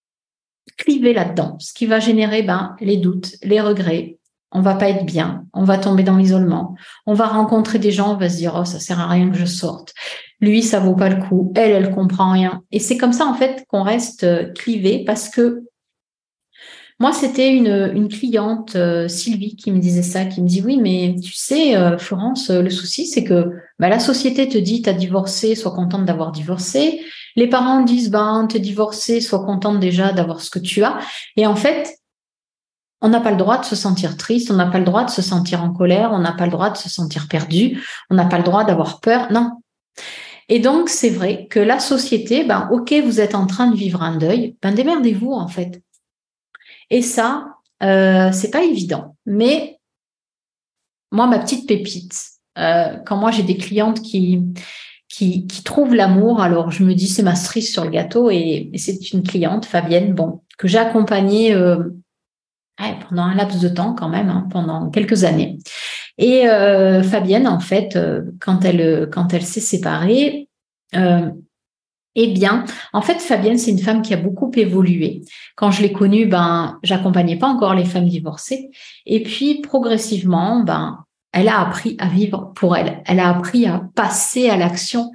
clivé là-dedans, ce qui va générer ben, les doutes, les regrets, on va pas être bien, on va tomber dans l'isolement, on va rencontrer des gens, on va se dire oh ça sert à rien que je sorte, lui ça vaut pas le coup, elle elle comprend rien. Et c'est comme ça en fait qu'on reste euh, clivé parce que Moi, c'était une, cliente, euh, Sylvie, qui me disait ça, qui me dit oui, mais tu sais, euh, Florence, le souci, c'est que bah, la société te dit, tu as divorcé, sois contente d'avoir divorcé. Les parents disent, ben, t'es divorcé, sois contente déjà d'avoir ce que tu as. Et en fait, on n'a pas le droit de se sentir triste, on n'a pas le droit de se sentir en colère, on n'a pas le droit de se sentir perdu, on n'a pas le droit d'avoir peur. Non. Et donc, c'est vrai que la société, ben, ok, vous êtes en train de vivre un deuil, ben, démerdez-vous, en fait. Et ça, euh, c'est pas évident. Mais moi, ma petite pépite, euh, quand moi j'ai des clientes qui, qui, trouvent l'amour, alors je me dis c'est ma cerise sur le gâteau et, c'est une cliente, Fabienne, bon, que j'ai accompagnée euh, pendant un laps de temps quand même, hein, pendant quelques années. Et euh, Fabienne, en fait, quand elle quand elle s'est séparée, eh bien, en fait, Fabienne, c'est une femme qui a beaucoup évolué. Quand je l'ai connue, ben, j'accompagnais pas encore les femmes divorcées. Et puis, progressivement, ben, elle a appris à vivre pour elle. Elle a appris à passer à l'action.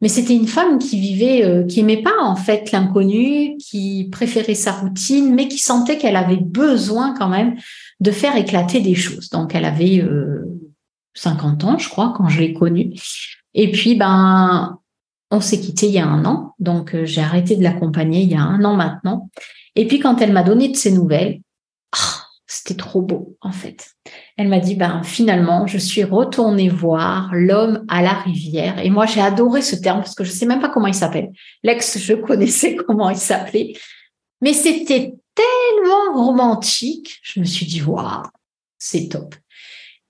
Mais c'était une femme qui vivait, euh, qui aimait pas en fait l'inconnu, qui préférait sa routine, mais qui sentait qu'elle avait besoin quand même de faire éclater des choses. Donc, elle avait euh, 50 ans, je crois, quand je l'ai connue. Et puis, ben, on s'est quitté il y a un an, donc euh, j'ai arrêté de l'accompagner il y a un an maintenant. Et puis quand elle m'a donné de ses nouvelles, ah, c'était trop beau en fait. Elle m'a dit ben finalement je suis retournée voir l'homme à la rivière et moi j'ai adoré ce terme parce que je sais même pas comment il s'appelle. L'ex je connaissais comment il s'appelait, mais c'était tellement romantique. Je me suis dit waouh c'est top.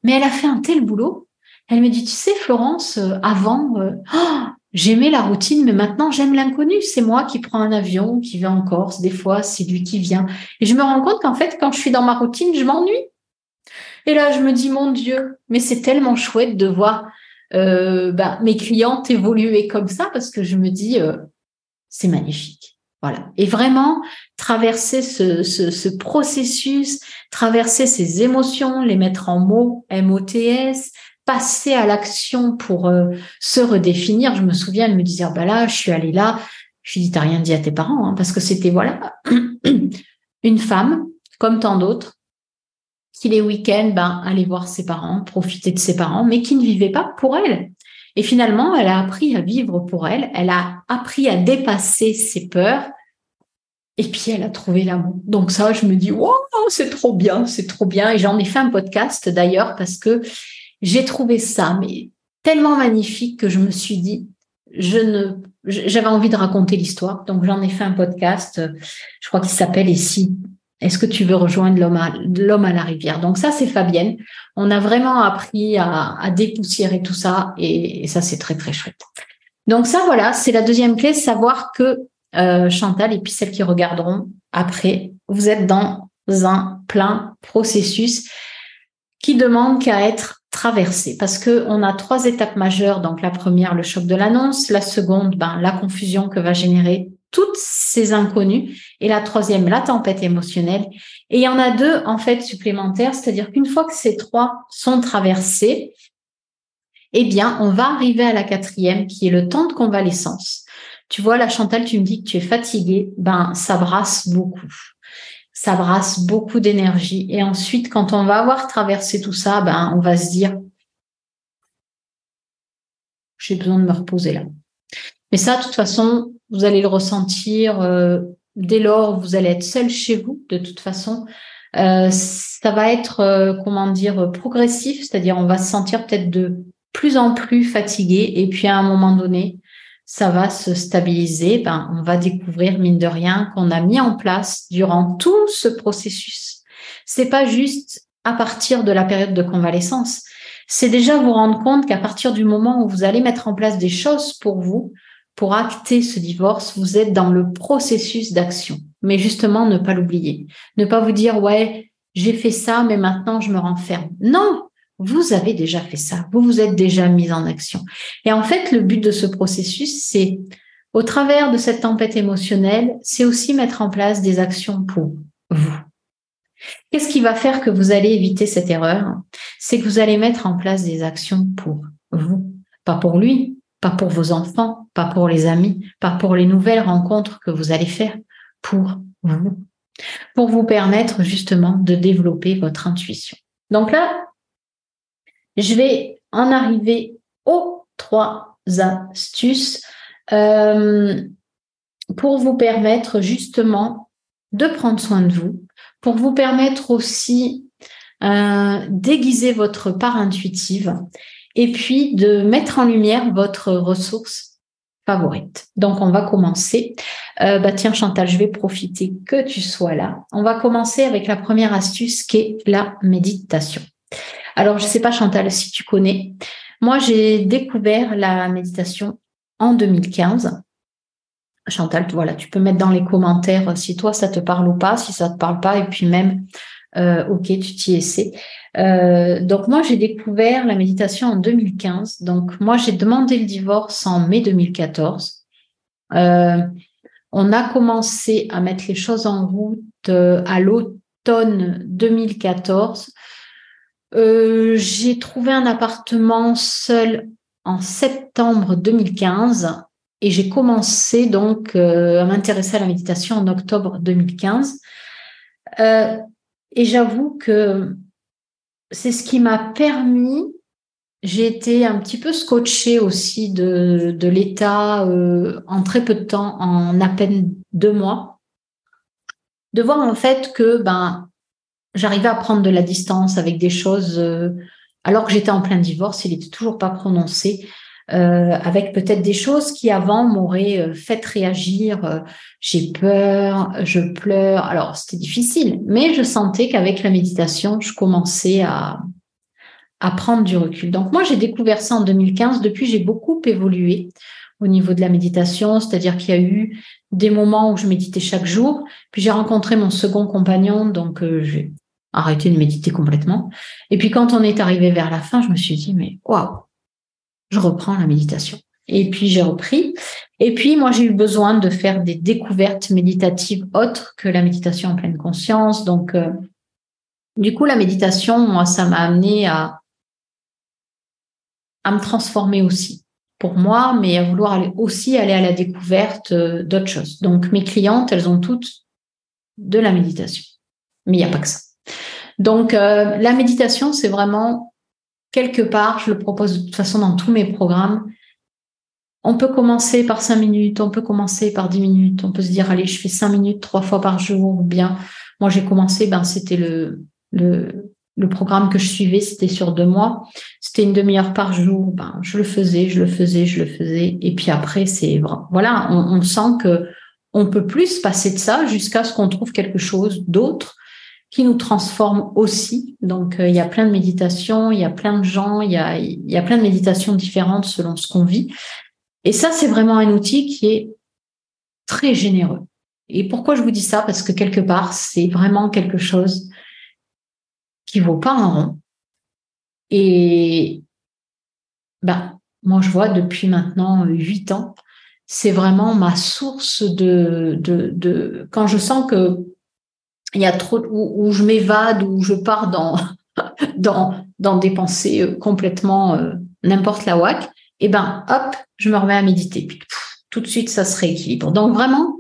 Mais elle a fait un tel boulot. Elle me dit tu sais Florence euh, avant euh, oh, J'aimais la routine, mais maintenant j'aime l'inconnu. C'est moi qui prends un avion, qui vais en Corse. Des fois, c'est lui qui vient. Et je me rends compte qu'en fait, quand je suis dans ma routine, je m'ennuie. Et là, je me dis, mon Dieu, mais c'est tellement chouette de voir euh, bah, mes clientes évoluer comme ça, parce que je me dis, euh, c'est magnifique. Voilà. Et vraiment, traverser ce, ce, ce, processus, traverser ces émotions, les mettre en mots, M-O-T-S, passer à l'action pour euh, se redéfinir. Je me souviens, elle me disait, ah bah là, je suis allée là. Je lui dis, t'as rien dit à tes parents, hein, parce que c'était, voilà, une femme, comme tant d'autres, qui les week-ends, ben, voir ses parents, profiter de ses parents, mais qui ne vivait pas pour elle. Et finalement, elle a appris à vivre pour elle, elle a appris à dépasser ses peurs, et puis elle a trouvé l'amour. Donc ça, je me dis, wow, c'est trop bien, c'est trop bien. Et j'en ai fait un podcast d'ailleurs parce que j'ai trouvé ça mais tellement magnifique que je me suis dit, je ne, j'avais envie de raconter l'histoire. Donc j'en ai fait un podcast, je crois qu'il s'appelle Ici. Est-ce que tu veux rejoindre l'homme à, la rivière? Donc ça, c'est Fabienne. On a vraiment appris à, dépoussiérer tout ça et, ça, c'est très, très chouette. Donc ça, voilà, c'est la deuxième clé, savoir que euh, Chantal et puis celles qui regarderont après, vous êtes dans un plein processus qui demande qu'à être traversée parce que on a trois étapes majeures. Donc la première, le choc de l'annonce, la seconde, ben, la confusion que va générer toutes ces inconnus, et la troisième, la tempête émotionnelle. Et il y en a deux en fait supplémentaires, c'est-à-dire qu'une fois que ces trois sont traversés, eh bien, on va arriver à la quatrième, qui est le temps de convalescence. Tu vois, la Chantal, tu me dis que tu es fatiguée, ben ça brasse beaucoup ça brasse beaucoup d'énergie. Et ensuite, quand on va avoir traversé tout ça, ben, on va se dire, j'ai besoin de me reposer là. Mais ça, de toute façon, vous allez le ressentir euh, dès lors vous allez être seul chez vous, de toute façon. Euh, ça va être, euh, comment dire, progressif, c'est-à-dire on va se sentir peut-être de plus en plus fatigué et puis à un moment donné, ça va se stabiliser, ben, on va découvrir, mine de rien, qu'on a mis en place durant tout ce processus. C'est pas juste à partir de la période de convalescence. C'est déjà vous rendre compte qu'à partir du moment où vous allez mettre en place des choses pour vous, pour acter ce divorce, vous êtes dans le processus d'action. Mais justement, ne pas l'oublier. Ne pas vous dire, ouais, j'ai fait ça, mais maintenant je me renferme. Non, vous avez déjà fait ça, vous vous êtes déjà mis en action. Et en fait, le but de ce processus, c'est, au travers de cette tempête émotionnelle, c'est aussi mettre en place des actions pour vous. Qu'est-ce qui va faire que vous allez éviter cette erreur? C'est que vous allez mettre en place des actions pour vous, pas pour lui, pas pour vos enfants, pas pour les amis, pas pour les nouvelles rencontres que vous allez faire, pour vous. pour vous permettre justement de développer votre intuition. Donc là, je vais en arriver aux trois astuces euh, pour vous permettre justement de prendre soin de vous, pour vous permettre aussi euh, d'aiguiser votre part intuitive et puis de mettre en lumière votre ressource favorite. Donc, on va commencer. Euh, bah tiens, Chantal, je vais profiter que tu sois là. On va commencer avec la première astuce qui est la méditation. Alors, je ne sais pas, Chantal, si tu connais. Moi, j'ai découvert la méditation en 2015. Chantal, voilà, tu peux mettre dans les commentaires si toi ça te parle ou pas, si ça te parle pas, et puis même, euh, ok, tu t'y essaies. Euh, donc moi j'ai découvert la méditation en 2015. Donc moi j'ai demandé le divorce en mai 2014. Euh, on a commencé à mettre les choses en route à l'automne 2014. j'ai trouvé un appartement seul en septembre 2015 et j'ai commencé donc à m'intéresser à la méditation en octobre 2015. Euh, et j'avoue que c'est ce qui m'a permis, j'ai été un petit peu scotchée aussi de, l'état euh, en très peu de temps, en à peine deux mois, de voir en fait que ben, j'arrivais à prendre de la distance avec des choses, alors que j'étais en plein divorce, il n'était toujours pas prononcé. Euh, avec peut-être des choses qui avant m'auraient euh, fait réagir. Euh, j'ai peur, je pleure. Alors c'était difficile, mais je sentais qu'avec la méditation, je commençais à, à prendre du recul. Donc moi, j'ai découvert ça en 2015. Depuis, j'ai beaucoup évolué au niveau de la méditation, c'est-à-dire qu'il y a eu des moments où je méditais chaque jour, puis j'ai rencontré mon second compagnon, donc j'ai arrêté de méditer complètement. Et puis quand on est arrivé vers la fin, je me suis dit, mais waouh, je reprends la méditation. Et puis j'ai repris. Et puis moi j'ai eu besoin de faire des découvertes méditatives autres que la méditation en pleine conscience. Donc euh, du coup la méditation, moi ça m'a amené à à me transformer aussi pour moi, mais à vouloir aller aussi aller à la découverte euh, d'autres choses. Donc mes clientes, elles ont toutes de la méditation, mais il n'y a pas que ça. Donc euh, la méditation, c'est vraiment quelque part, je le propose de toute façon dans tous mes programmes. On peut commencer par cinq minutes, on peut commencer par dix minutes, on peut se dire, allez, je fais cinq minutes trois fois par jour, ou bien, moi j'ai commencé, ben, c'était le, le, programme que je suivais, c'était sur deux mois. C'était une demi-heure par jour. Ben, je le faisais, je le faisais, je le faisais. Et puis après, c'est voilà, on, on sent que on peut plus passer de ça jusqu'à ce qu'on trouve quelque chose d'autre qui nous transforme aussi. Donc, euh, il y a plein de méditations, il y a plein de gens, il y a, plein de méditations différentes selon ce qu'on vit. Et ça, c'est vraiment un outil qui est très généreux. Et pourquoi je vous dis ça? Parce que quelque part, c'est vraiment quelque chose qui vaut pas un rond. Et ben, moi, je vois depuis maintenant huit ans, c'est vraiment ma source de, de, de, quand je sens que il y a trop où, je m'évade, où je pars dans, dans, dans des pensées euh, complètement euh, n'importe la whack, et eh ben hop, je me remets à méditer. Puis tout de suite, ça se rééquilibre. Donc vraiment,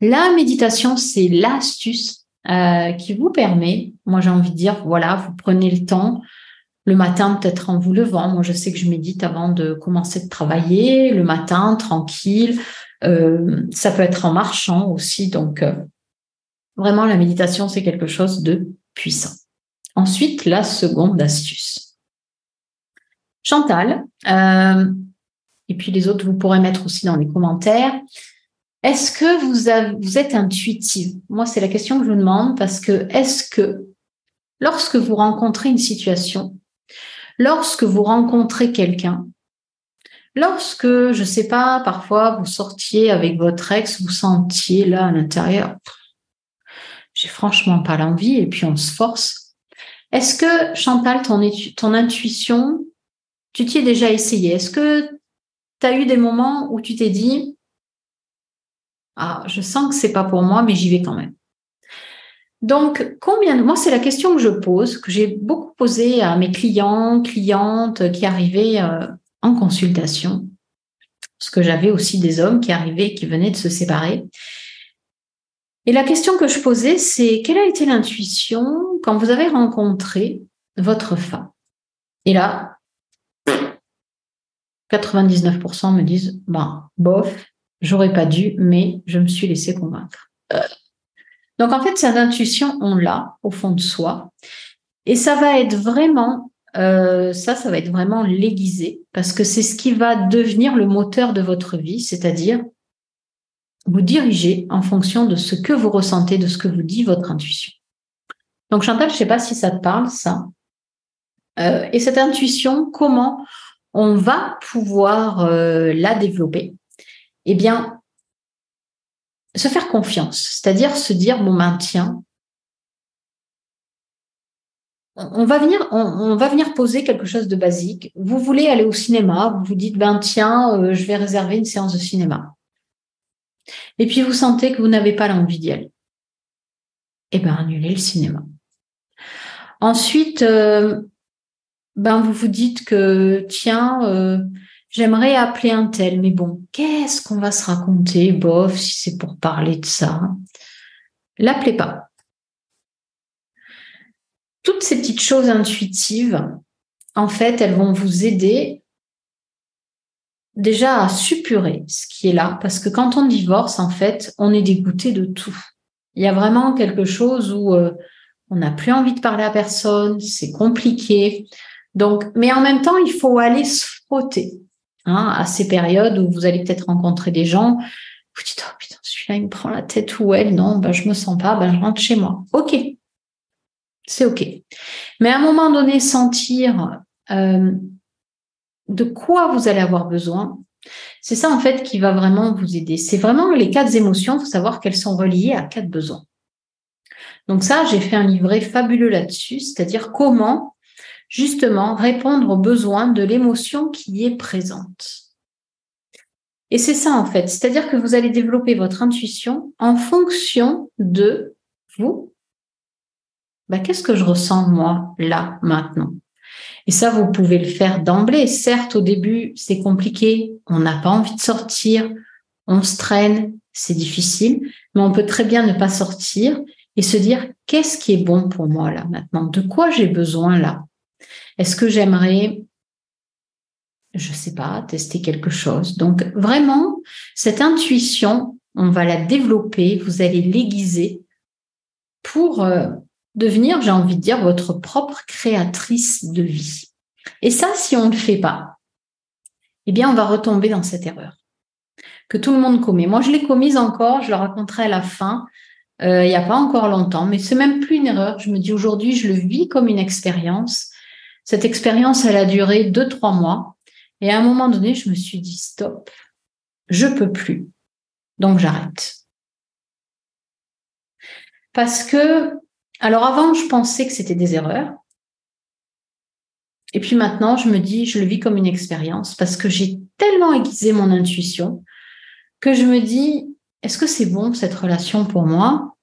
la méditation, c'est l'astuce euh, qui vous permet, moi j'ai envie de dire, voilà, vous prenez le temps, le matin peut-être en vous levant. Moi je sais que je médite avant de commencer de travailler, le matin, tranquille. ça peut être en marchant aussi, donc Vraiment, la méditation, c'est quelque chose de puissant. Ensuite, la seconde astuce. Chantal, euh, et puis les autres, vous pourrez mettre aussi dans les commentaires. Est-ce que vous, êtes intuitive? Moi, c'est la question que je vous demande parce que est-ce que lorsque vous rencontrez une situation, lorsque vous rencontrez quelqu'un, lorsque, je ne sais pas, parfois vous sortiez avec votre ex, vous sentiez là à l'intérieur, franchement pas l'envie et puis on se force. Est-ce que Chantal, ton, ton intuition, tu t'y es déjà essayé? Est-ce que tu as eu des moments où tu t'es dit ah, je sens que c'est pas pour moi, mais j'y vais quand même. Donc, combien de moi, c'est la question que je pose, que j'ai beaucoup posée à mes clients, clientes qui arrivaient euh, en consultation, parce que j'avais aussi des hommes qui arrivaient, qui venaient de se séparer. Et la question que je posais, c'est quelle a été l'intuition quand vous avez rencontré votre femme? Et là, 99% me disent, ben, bof, j'aurais pas dû, mais je me suis laissé convaincre. Donc en fait, cette intuition, on l'a au fond de soi. Et ça va être vraiment, euh, ça, ça va être vraiment l'aiguisé, parce que c'est ce qui va devenir le moteur de votre vie, c'est-à-dire vous diriger en fonction de ce que vous ressentez, de ce que vous dit votre intuition. Donc Chantal, je ne sais pas si ça te parle, ça. Euh, et cette intuition, comment on va pouvoir euh, la développer? Eh bien, se faire confiance, c'est-à-dire se dire, bon ben tiens, on va venir, on, va venir poser quelque chose de basique. Vous voulez aller au cinéma, vous vous dites, ben tiens, euh, je vais réserver une séance de cinéma. Et puis vous sentez que vous n'avez pas l'envie d'y aller. Eh bien, annulez le cinéma. Ensuite, euh, ben vous vous dites que tiens, euh, j'aimerais appeler un tel, mais bon, qu'est-ce qu'on va se raconter, bof, si c'est pour parler de ça? L'appelez pas. Toutes ces petites choses intuitives, en fait, elles vont vous aider déjà à suppurer ce qui est là, parce que quand on divorce, en fait, on est dégoûté de tout. Il y a vraiment quelque chose où euh, on n'a plus envie de parler à personne, c'est compliqué. Donc, mais en même temps, il faut aller se frotter hein, à ces périodes où vous allez peut-être rencontrer des gens. Vous dites oh putain, celui-là il me prend la tête ou elle, non, ben je me sens pas, ben je rentre chez moi. Ok, c'est ok. Mais à un moment donné, sentir euh, de quoi vous allez avoir besoin, c'est ça en fait qui va vraiment vous aider. C'est vraiment les quatre émotions, il faut savoir qu'elles sont reliées à quatre besoins. Donc ça, j'ai fait un livret fabuleux là-dessus, c'est-à-dire comment justement répondre aux besoins de l'émotion qui est présente. Et c'est ça en fait, c'est-à-dire que vous allez développer votre intuition en fonction de vous. Bah, qu'est-ce que je ressens moi là maintenant? Et ça, vous pouvez le faire d'emblée. Certes, au début, c'est compliqué, on n'a pas envie de sortir, on se traîne, c'est difficile, mais on peut très bien ne pas sortir et se dire qu'est-ce qui est bon pour moi là maintenant? De quoi j'ai besoin là? Est-ce que j'aimerais, je ne sais pas, tester quelque chose? Donc vraiment, cette intuition, on va la développer, vous allez l'aiguiser pour euh, devenir, j'ai envie de dire, votre propre créatrice de vie. Et ça, si on ne le fait pas, eh bien, on va retomber dans cette erreur que tout le monde commet. Moi, je l'ai commise encore, je le raconterai à la fin, euh, il n'y a pas encore longtemps, mais c'est même plus une erreur. Je me dis aujourd'hui, je le vis comme une expérience. Cette expérience, elle a duré deux, trois mois. Et à un moment donné, je me suis dit, stop, je peux plus. Donc, j'arrête. Parce que alors avant, je pensais que c'était des erreurs. Et puis maintenant, je me dis, je le vis comme une expérience parce que j'ai tellement aiguisé mon intuition que je me dis, est-ce que c'est bon cette relation pour moi?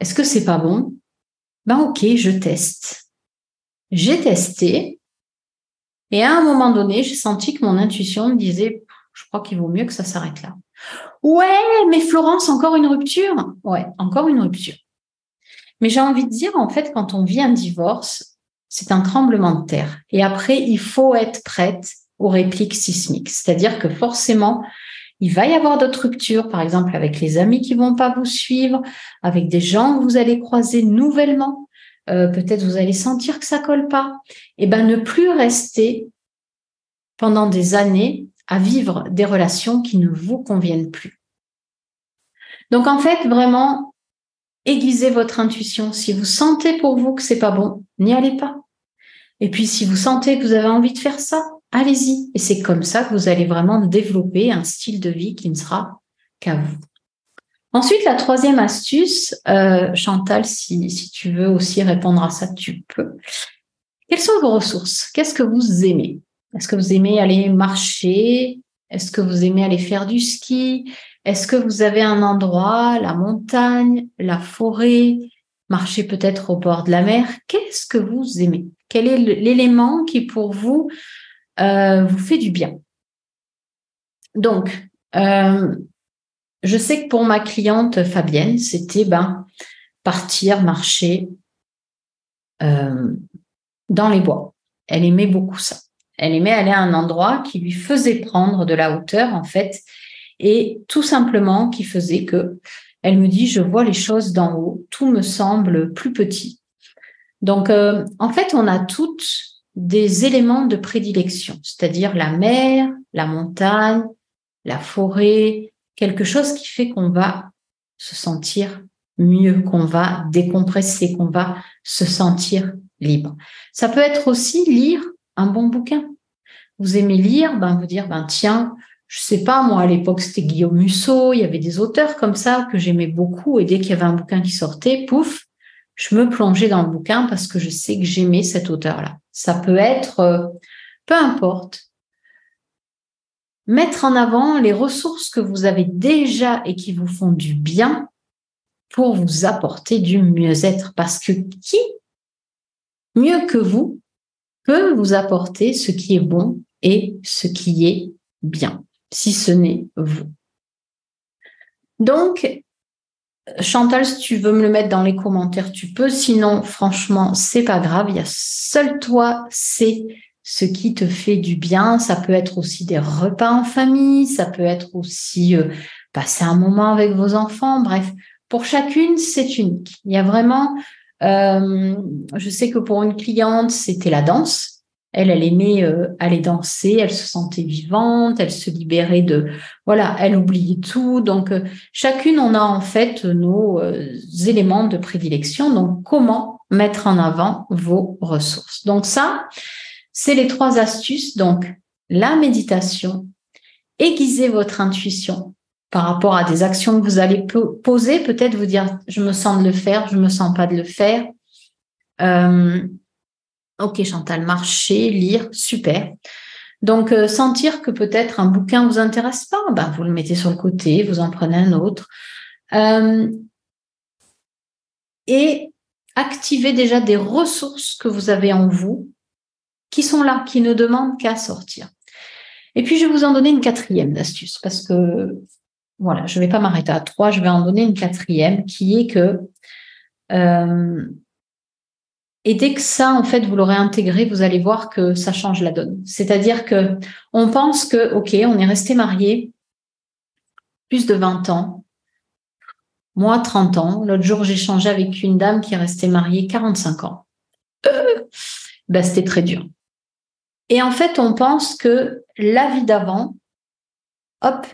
Est-ce que c'est pas bon? Ben ok, je teste. J'ai testé et à un moment donné, j'ai senti que mon intuition me disait, je crois qu'il vaut mieux que ça s'arrête là. Ouais, mais Florence, encore une rupture? Ouais, encore une rupture. Mais j'ai envie de dire, en fait, quand on vit un divorce, c'est un tremblement de terre. Et après, il faut être prête aux répliques sismiques. C'est-à-dire que forcément, il va y avoir d'autres ruptures, par exemple avec les amis qui vont pas vous suivre, avec des gens que vous allez croiser nouvellement. Euh, peut-être vous allez sentir que ça colle pas. Et eh ben, ne plus rester pendant des années à vivre des relations qui ne vous conviennent plus. Donc en fait, vraiment, aiguisez votre intuition. Si vous sentez pour vous que c'est pas bon, n'y allez pas. Et puis, si vous sentez que vous avez envie de faire ça, allez-y. Et c'est comme ça que vous allez vraiment développer un style de vie qui ne sera qu'à vous. Ensuite, la troisième astuce, euh, Chantal, si, si tu veux aussi répondre à ça, tu peux. Quelles sont vos ressources? Qu'est-ce que vous aimez? Est-ce que vous aimez aller marcher? Est-ce que vous aimez aller faire du ski? Est-ce que vous avez un endroit, la montagne, la forêt, marcher peut-être au bord de la mer? Qu'est-ce que vous aimez? Quel est l'élément qui pour vous euh, vous fait du bien? Donc, euh, je sais que pour ma cliente Fabienne, c'était ben, partir, marcher euh, dans les bois. Elle aimait beaucoup ça. Elle aimait aller à un endroit qui lui faisait prendre de la hauteur, en fait, et tout simplement qui faisait que elle me dit, je vois les choses d'en haut, tout me semble plus petit. Donc, euh, en fait, on a toutes des éléments de prédilection, c'est-à-dire la mer, la montagne, la forêt, quelque chose qui fait qu'on va se sentir mieux, qu'on va décompresser, qu'on va se sentir libre. Ça peut être aussi lire un bon bouquin. Vous aimez lire, ben vous dire ben tiens, je sais pas moi à l'époque c'était Guillaume Musso, il y avait des auteurs comme ça que j'aimais beaucoup et dès qu'il y avait un bouquin qui sortait, pouf, je me plongeais dans le bouquin parce que je sais que j'aimais cet auteur-là. Ça peut être euh, peu importe. Mettre en avant les ressources que vous avez déjà et qui vous font du bien pour vous apporter du mieux-être parce que qui mieux que vous peut vous apporter ce qui est bon et ce qui est bien, si ce n'est vous. Donc, Chantal, si tu veux me le mettre dans les commentaires, tu peux. Sinon, franchement, c'est pas grave. Il y a seul toi, c'est ce qui te fait du bien. Ça peut être aussi des repas en famille. Ça peut être aussi euh, passer un moment avec vos enfants. Bref, pour chacune, c'est unique. Il y a vraiment euh, je sais que pour une cliente, c'était la danse. Elle, elle aimait euh, aller danser, elle se sentait vivante, elle se libérait de, voilà, elle oubliait tout. Donc, euh, chacune, on a en fait nos éléments de prédilection. Donc, comment mettre en avant vos ressources? Donc, ça, c'est les trois astuces. Donc, la méditation, aiguiser votre intuition par rapport à des actions que vous allez poser, peut-être vous dire, je me sens de le faire, je me sens pas de le faire. Ok, Chantal, marcher, lire, super. Donc, euh, sentir que peut-être un bouquin vous intéresse pas, ben, vous le mettez sur le côté, vous en prenez un autre. Euh, et activer déjà des ressources que vous avez en vous qui sont là, qui ne demandent qu'à sortir. Et puis, je vais vous en donner une quatrième astuce parce que voilà, je ne vais pas m'arrêter à trois, je vais en donner une quatrième qui est que euh, et dès que ça, en fait, vous l'aurez intégré, vous allez voir que ça change la donne. C'est-à-dire que on pense que, OK, on est resté marié plus de 20 ans, moi 30 ans. L'autre jour, j'ai changé avec une dame qui est restée mariée 45 ans. Euh, ben, c'était très dur. Et en fait, on pense que la vie d'avant, hop,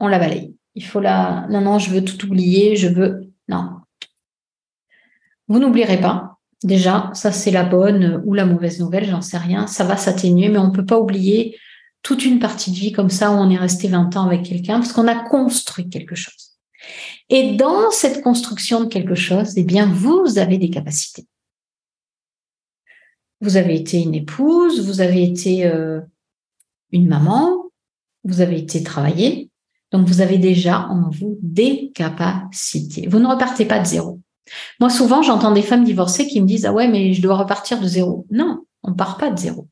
on la balaye il faut la. Non, non, je veux tout oublier, je veux. Non. Vous n'oublierez pas. Déjà, ça c'est la bonne ou la mauvaise nouvelle, j'en sais rien. Ça va s'atténuer, mais on ne peut pas oublier toute une partie de vie comme ça où on est resté 20 ans avec quelqu'un parce qu'on a construit quelque chose. Et dans cette construction de quelque chose, eh bien, vous avez des capacités. Vous avez été une épouse, vous avez été euh, une maman, vous avez été travailler, donc, vous avez déjà en vous des capacités. Vous ne repartez pas de zéro. Moi, souvent, j'entends des femmes divorcées qui me disent, ah ouais, mais je dois repartir de zéro. Non, on part pas de zéro.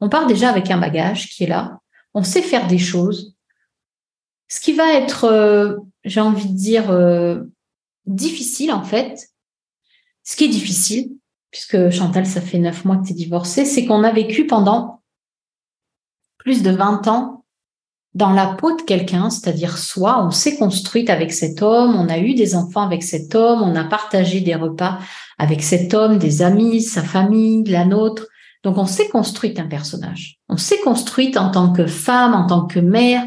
On part déjà avec un bagage qui est là. On sait faire des choses. Ce qui va être, euh, j'ai envie de dire, euh, difficile, en fait, ce qui est difficile, puisque Chantal, ça fait neuf mois que tu es divorcée, c'est qu'on a vécu pendant plus de 20 ans dans la peau de quelqu'un, c'est-à-dire soi, on s'est construite avec cet homme, on a eu des enfants avec cet homme, on a partagé des repas avec cet homme, des amis, sa famille, la nôtre. Donc on s'est construite un personnage. On s'est construite en tant que femme, en tant que mère,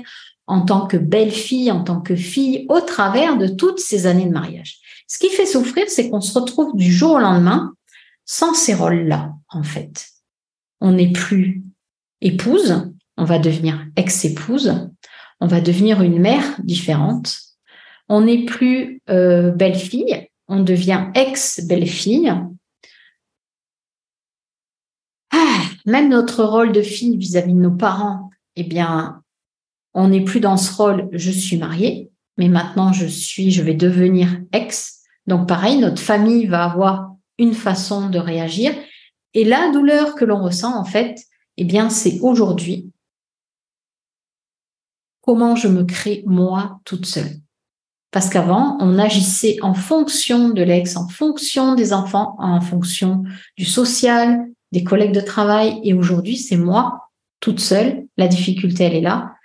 en tant que belle-fille, en tant que fille, au travers de toutes ces années de mariage. Ce qui fait souffrir, c'est qu'on se retrouve du jour au lendemain sans ces rôles-là, en fait. On n'est plus épouse, on va devenir ex-épouse, on va devenir une mère différente, on n'est plus euh, belle-fille, on devient ex-belle-fille. Ah, même notre rôle de fille vis-à-vis de nos parents, eh bien, on n'est plus dans ce rôle, je suis mariée, mais maintenant je suis, je vais devenir ex. Donc pareil, notre famille va avoir une façon de réagir. Et la douleur que l'on ressent, en fait, eh bien, c'est aujourd'hui comment je me crée moi toute seule. Parce qu'avant, on agissait en fonction de l'ex, en fonction des enfants, en fonction du social, des collègues de travail. Et aujourd'hui, c'est moi, toute seule. La difficulté, elle est là.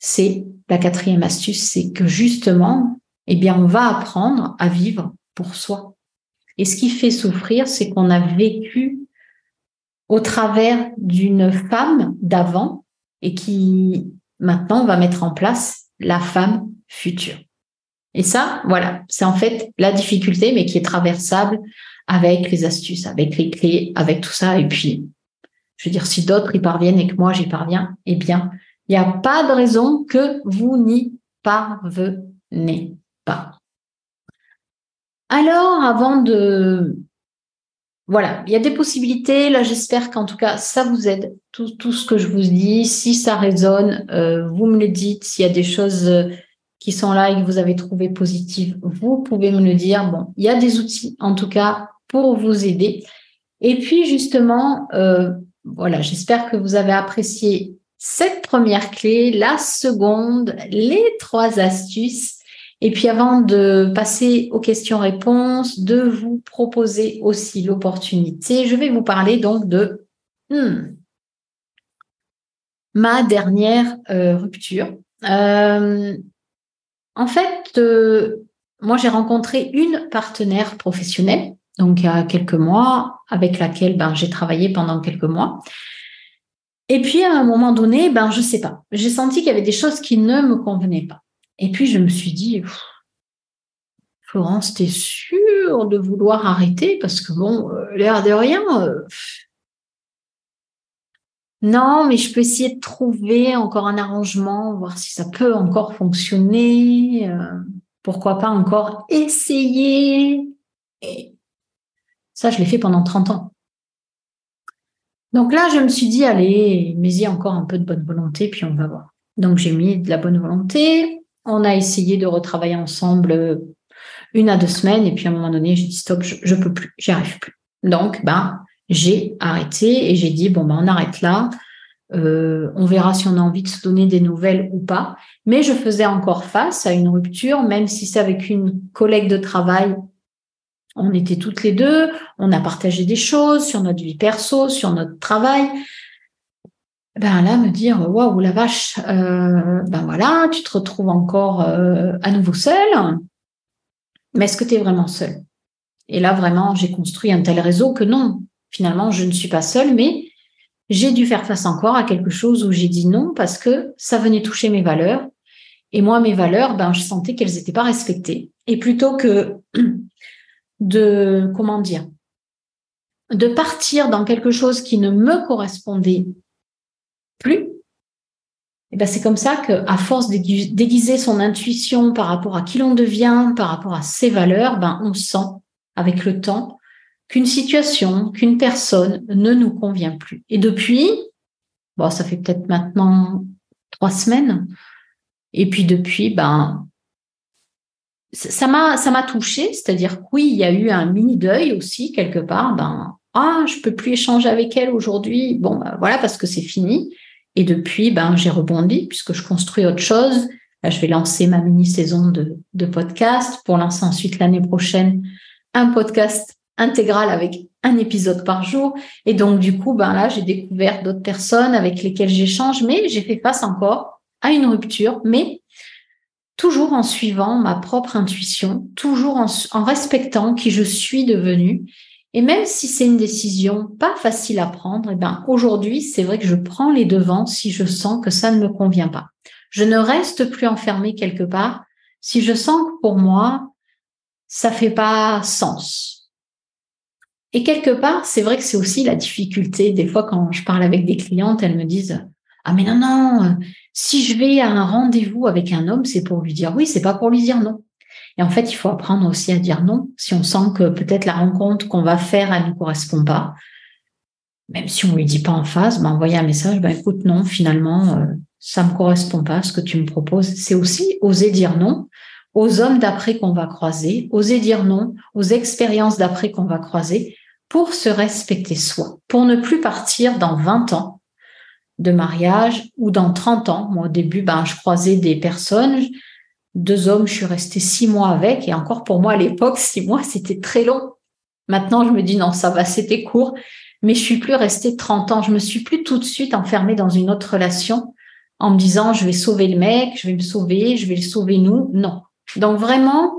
C'est la quatrième astuce, c'est que justement, eh bien, on va apprendre à vivre pour soi. Et ce qui fait souffrir, c'est qu'on a vécu au travers d'une femme d'avant et qui maintenant va mettre en place la femme future. Et ça, voilà, c'est en fait la difficulté, mais qui est traversable avec les astuces, avec les clés, avec tout ça. Et puis, je veux dire, si d'autres y parviennent et que moi j'y parviens, eh bien, il n'y a pas de raison que vous n'y parvenez pas. Alors, avant de... Voilà, il y a des possibilités. Là, j'espère qu'en tout cas, ça vous aide. Tout, ce que je vous dis, si ça résonne, euh, vous me le dites. S'il y a des choses euh, qui sont là et que vous avez trouvé positives, vous pouvez me le dire. Bon, il y a des outils, en tout cas, pour vous aider. Et puis, justement, euh, voilà, j'espère que vous avez apprécié cette première clé, la seconde, les trois astuces. Et puis avant de passer aux questions-réponses, de vous proposer aussi l'opportunité, je vais vous parler donc de hmm, ma dernière euh, rupture. Euh, en fait, euh, moi j'ai rencontré une partenaire professionnelle, donc il y a quelques mois, avec laquelle ben, j'ai travaillé pendant quelques mois. Et puis à un moment donné, ben je sais pas, j'ai senti qu'il y avait des choses qui ne me convenaient pas. Et puis je me suis dit, Florence, t'es sûre de vouloir arrêter? Parce que bon, euh, l'air de rien. Euh, non, mais je peux essayer de trouver encore un arrangement, voir si ça peut encore fonctionner. Euh, pourquoi pas encore essayer. Et ça, je l'ai fait pendant 30 ans. Donc là, je me suis dit, allez, mais y encore un peu de bonne volonté, puis on va voir. Donc j'ai mis de la bonne volonté. On a essayé de retravailler ensemble euh, une à deux semaines, et puis à un moment donné, j'ai dit stop, je, peux plus, j'y arrive plus. Donc, ben, j'ai arrêté et j'ai dit bon ben on arrête là. Euh, on verra si on a envie de se donner des nouvelles ou pas. Mais je faisais encore face à une rupture, même si c'est avec une collègue de travail on était toutes les deux, on a partagé des choses sur notre vie perso, sur notre travail. Ben là, me dire waouh la vache, euh, ben voilà, tu te retrouves encore euh, à nouveau seule. Mais est-ce que tu es vraiment seule? Et là, vraiment, j'ai construit un tel réseau que non, finalement, je ne suis pas seule, mais j'ai dû faire face encore à quelque chose où j'ai dit non parce que ça venait toucher mes valeurs. Et moi, mes valeurs, ben, je sentais qu'elles n'étaient pas respectées. Et plutôt que de, comment dire, de partir dans quelque chose qui ne me correspondait plus, et eh ben c'est comme ça que, à force d'aiguiser son intuition par rapport à qui l'on devient, par rapport à ses valeurs, ben on sent avec le temps qu'une situation, qu'une personne ne nous convient plus. Et depuis, bon, ça fait peut-être maintenant trois semaines. Et puis depuis, ben, ça m'a ça touché, c'est-à-dire oui, il y a eu un mini deuil aussi quelque part. Ben ah, je peux plus échanger avec elle aujourd'hui. Bon, ben, voilà parce que c'est fini. Et depuis, ben j'ai rebondi puisque je construis autre chose. Là, je vais lancer ma mini saison de, de podcast pour lancer ensuite l'année prochaine un podcast intégral avec un épisode par jour. Et donc du coup, ben là, j'ai découvert d'autres personnes avec lesquelles j'échange, mais j'ai fait face encore à une rupture, mais toujours en suivant ma propre intuition, toujours en, respectant qui je suis devenue. Et même si c'est une décision pas facile à prendre, eh ben aujourd'hui, c'est vrai que je prends les devants si je sens que ça ne me convient pas. Je ne reste plus enfermée quelque part si je sens que pour moi, ça fait pas sens. Et quelque part, c'est vrai que c'est aussi la difficulté. Des fois, quand je parle avec des clientes, elles me disent, ah mais non, non, si je vais à un rendez-vous avec un homme, c'est pour lui dire oui, c'est pas pour lui dire non. Et en fait, il faut apprendre aussi à dire non. Si on sent que peut-être la rencontre qu'on va faire, elle ne correspond pas, même si on lui dit pas en face, ben envoyer un message, ben écoute, non, finalement, euh, ça me correspond pas ce que tu me proposes. C'est aussi oser dire non aux hommes d'après qu'on va croiser, oser dire non aux expériences d'après qu'on va croiser pour se respecter soi, pour ne plus partir dans 20 ans de mariage ou dans 30 ans. Moi, au début, ben, je croisais des personnes, deux hommes, je suis restée six mois avec. Et encore pour moi, à l'époque, six mois, c'était très long. Maintenant, je me dis non, ça va, c'était court. Mais je suis plus restée 30 ans. Je me suis plus tout de suite enfermée dans une autre relation en me disant je vais sauver le mec, je vais me sauver, je vais le sauver nous. Non. Donc vraiment,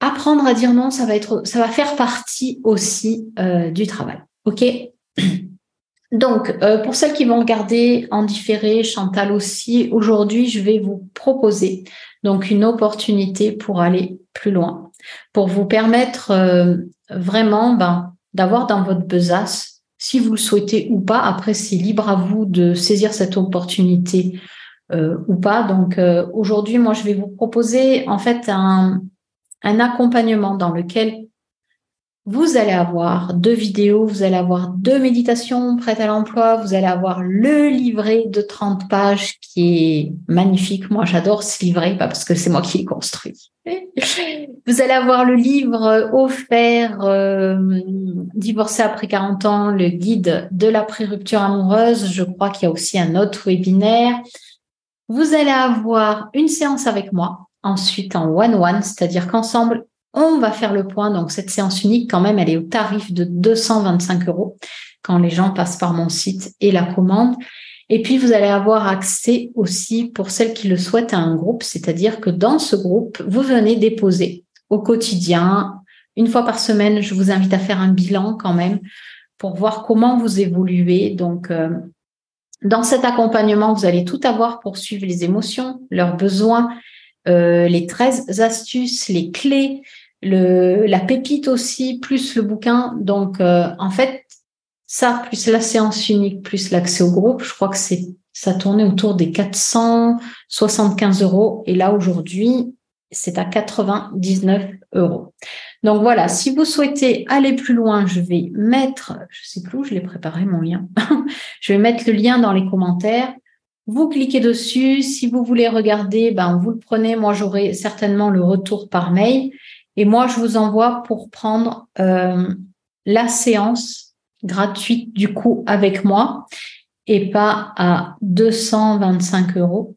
apprendre à dire non, ça va être, ça va faire partie aussi euh, du travail. Ok? Donc, euh, pour celles qui vont regarder en différé, Chantal aussi, aujourd'hui, je vais vous proposer donc une opportunité pour aller plus loin, pour vous permettre euh, vraiment ben, d'avoir dans votre besace, si vous le souhaitez ou pas. Après, c'est libre à vous de saisir cette opportunité euh, ou pas. Donc, aujourd'hui, moi, je vais vous proposer en fait un, un accompagnement dans lequel vous allez avoir deux vidéos, vous allez avoir deux méditations prêtes à l'emploi, vous allez avoir le livret de 30 pages qui est magnifique. Moi, j'adore ce livret, pas parce que c'est moi qui l'ai construit. Vous allez avoir le livre offert euh, Divorcer après 40 ans, le guide de la pré-rupture amoureuse. Je crois qu'il y a aussi un autre webinaire. Vous allez avoir une séance avec moi, ensuite en one-one, c'est-à-dire qu'ensemble, on va faire le point. Donc, cette séance unique, quand même, elle est au tarif de 225 euros quand les gens passent par mon site et la commande. Et puis, vous allez avoir accès aussi, pour celles qui le souhaitent, à un groupe, c'est-à-dire que dans ce groupe, vous venez déposer au quotidien, une fois par semaine, je vous invite à faire un bilan quand même pour voir comment vous évoluez. Donc, euh, dans cet accompagnement, vous allez tout avoir pour suivre les émotions, leurs besoins, euh, les 13 astuces, les clés, la pépite aussi, plus le bouquin. Donc, euh, en fait, ça, plus la séance unique, plus l'accès au groupe, je crois que c'est ça tournait autour des 475 euros. Et là, aujourd'hui, c'est à 99 euros. Donc voilà, si vous souhaitez aller plus loin, je vais mettre, je sais plus où je l'ai préparé mon lien. je vais mettre le lien dans les commentaires. Vous cliquez dessus. Si vous voulez regarder, ben vous le prenez. Moi, j'aurai certainement le retour par mail. Et moi, je vous envoie pour prendre euh, la séance gratuite du coup avec moi et pas à 225 euros.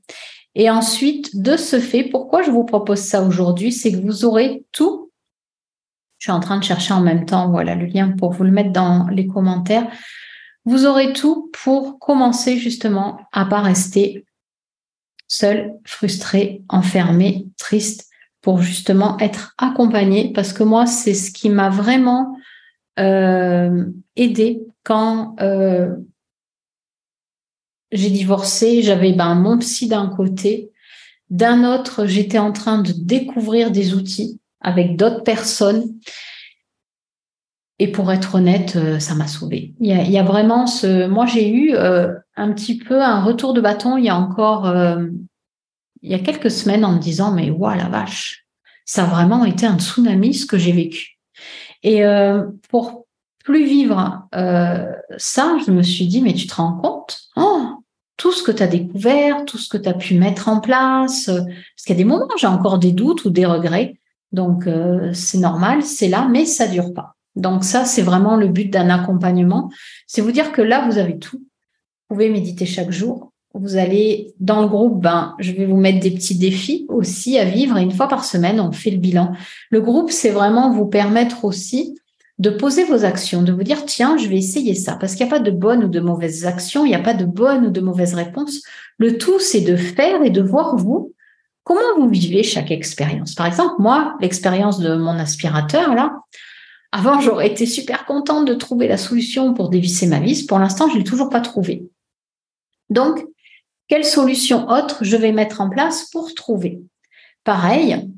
Et ensuite, de ce fait, pourquoi je vous propose ça aujourd'hui, c'est que vous aurez tout. Je suis en train de chercher en même temps, voilà le lien pour vous le mettre dans les commentaires. Vous aurez tout pour commencer justement à pas rester seul, frustré, enfermé, triste pour justement être accompagné parce que moi, c'est ce qui m'a vraiment euh, aidé quand euh, j'ai divorcé. J'avais ben, mon psy d'un côté, d'un autre, j'étais en train de découvrir des outils avec d'autres personnes. Et pour être honnête, euh, ça m'a sauvée. Il y, a, vraiment ce. Moi, j'ai eu un petit peu un retour de bâton il y a encore il y a quelques semaines en me disant mais waouh la vache, ça a vraiment été un tsunami ce que j'ai vécu. Et euh, pour plus vivre euh, ça, je me suis dit mais tu te rends compte? Oh, tout ce que tu as découvert, tout ce que tu as pu mettre en place, euh, parce qu'il y a des moments j'ai encore des doutes ou des regrets, donc c'est normal, c'est là, mais ça dure pas. Donc ça, c'est vraiment le but d'un accompagnement, c'est vous dire que là, vous avez tout. Vous pouvez méditer chaque jour, vous allez dans le groupe, ben, je vais vous mettre des petits défis aussi à vivre. Et une fois par semaine, on fait le bilan. Le groupe, c'est vraiment vous permettre aussi de poser vos actions, de vous dire, tiens, je vais essayer ça. Parce qu'il n'y a pas de bonnes ou de mauvaises actions, il n'y a pas de bonnes ou de mauvaises réponses. Le tout, c'est de faire et de voir vous, comment vous vivez chaque expérience. Par exemple, moi, l'expérience de mon aspirateur, là, avant, j'aurais été super contente de trouver la solution pour dévisser ma vis. Pour l'instant, je ne l'ai toujours pas trouvé. Donc, quelle solution autre je vais mettre en place pour trouver Pareil,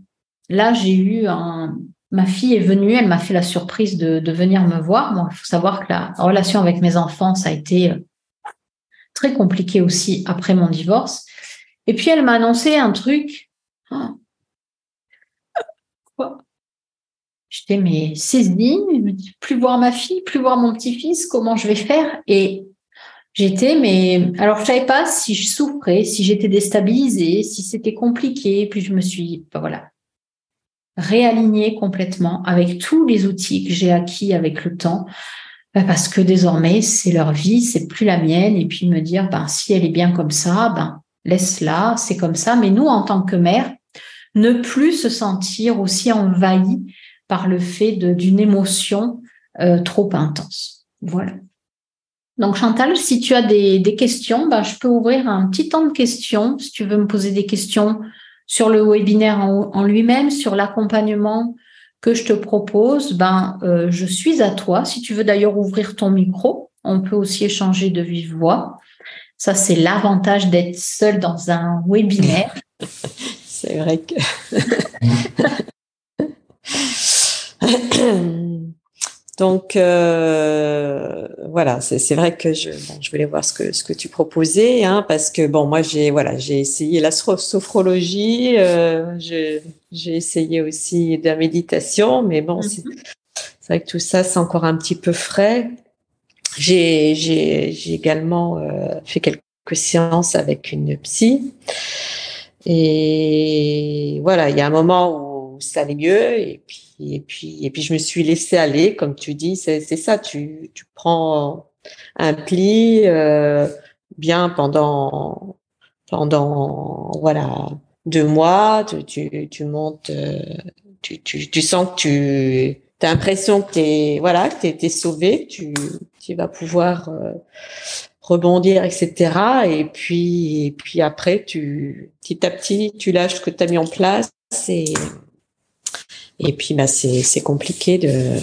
là, j'ai eu un. Ma fille est venue, elle m'a fait la surprise de, venir me voir. Il faut savoir que la relation avec mes enfants, ça a été euh, très compliqué aussi après mon divorce. Et puis, elle m'a annoncé un truc. Oh. Quoi? J'étais mais saisie, plus voir ma fille, plus voir mon petit-fils, comment je vais faire? Et J'étais, mais alors je savais pas si je souffrais, si j'étais déstabilisée, si c'était compliqué. Puis je me suis, ben voilà, réalignée complètement avec tous les outils que j'ai acquis avec le temps, ben parce que désormais c'est leur vie, c'est plus la mienne. Et puis me dire, ben si elle est bien comme ça, ben laisse-la, c'est comme ça. Mais nous, en tant que mère, ne plus se sentir aussi envahi par le fait d'une émotion euh, trop intense. Voilà. Donc Chantal, si tu as des, questions, bah, je peux ouvrir un petit temps de questions. Si tu veux me poser des questions sur le webinaire en, lui-même, sur l'accompagnement que je te propose, ben, euh, je suis à toi. Si tu veux d'ailleurs ouvrir ton micro, on peut aussi échanger de vive voix. Ça, c'est l'avantage d'être seul dans un webinaire. c'est vrai que... Donc euh, voilà, c'est vrai que je, je voulais voir ce que ce que tu proposais, hein, parce que bon, moi j'ai voilà, j'ai essayé la sophrologie, euh, j'ai essayé aussi de la méditation, mais bon, c'est mhm. vrai que tout ça c'est encore un petit peu frais. J'ai j'ai également euh, fait quelques séances avec une psy, et voilà, il y a un moment où ça allait mieux, et puis et puis, et puis je me suis laissée aller, comme tu dis, c'est ça, tu, tu prends un pli euh, bien pendant, pendant, voilà, deux mois, tu, tu, tu montes, euh, tu, tu, tu sens que tu as l'impression que tu es, voilà, que tu es, sauvé, tu, tu vas pouvoir euh, rebondir, etc. Et puis, et puis après, tu, petit à petit, tu lâches ce que tu as mis en place et et puis, bah, c'est compliqué de.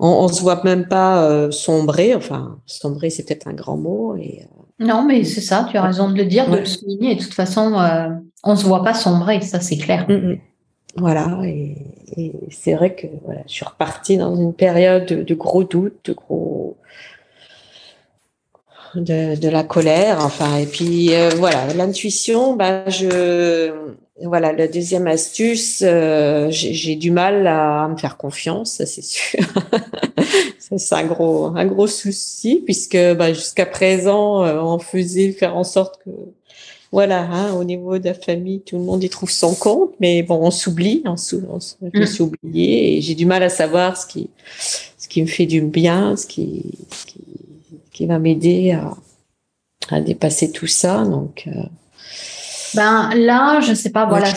On, on se voit même pas euh, sombrer. Enfin, sombrer, c'est peut-être un grand mot. Et, euh, Non, mais c'est ça. Tu as raison de le dire, de le souligner. de toute façon, euh, on se voit pas sombrer. Ça, c'est clair. Mm, mm. Voilà. Et, c'est vrai que voilà, je suis repartie dans une période de, gros doutes, de gros. De, de, la colère, enfin, et puis voilà, l'intuition, bah, je, voilà, la deuxième astuce, euh, j'ai du mal à me faire confiance, c'est sûr. c'est un gros, un gros souci puisque bah, jusqu'à présent, euh, on faisait faire en sorte que, voilà, hein, au niveau de la famille, tout le monde y trouve son compte, mais bon, on s'oublie, on, on, je me suis mm. oubliée et j'ai du mal à savoir ce qui, ce qui me fait du bien, ce qui, qui, qui va m'aider à, à dépasser tout ça. Donc, euh, ben là, je sais pas, voilà,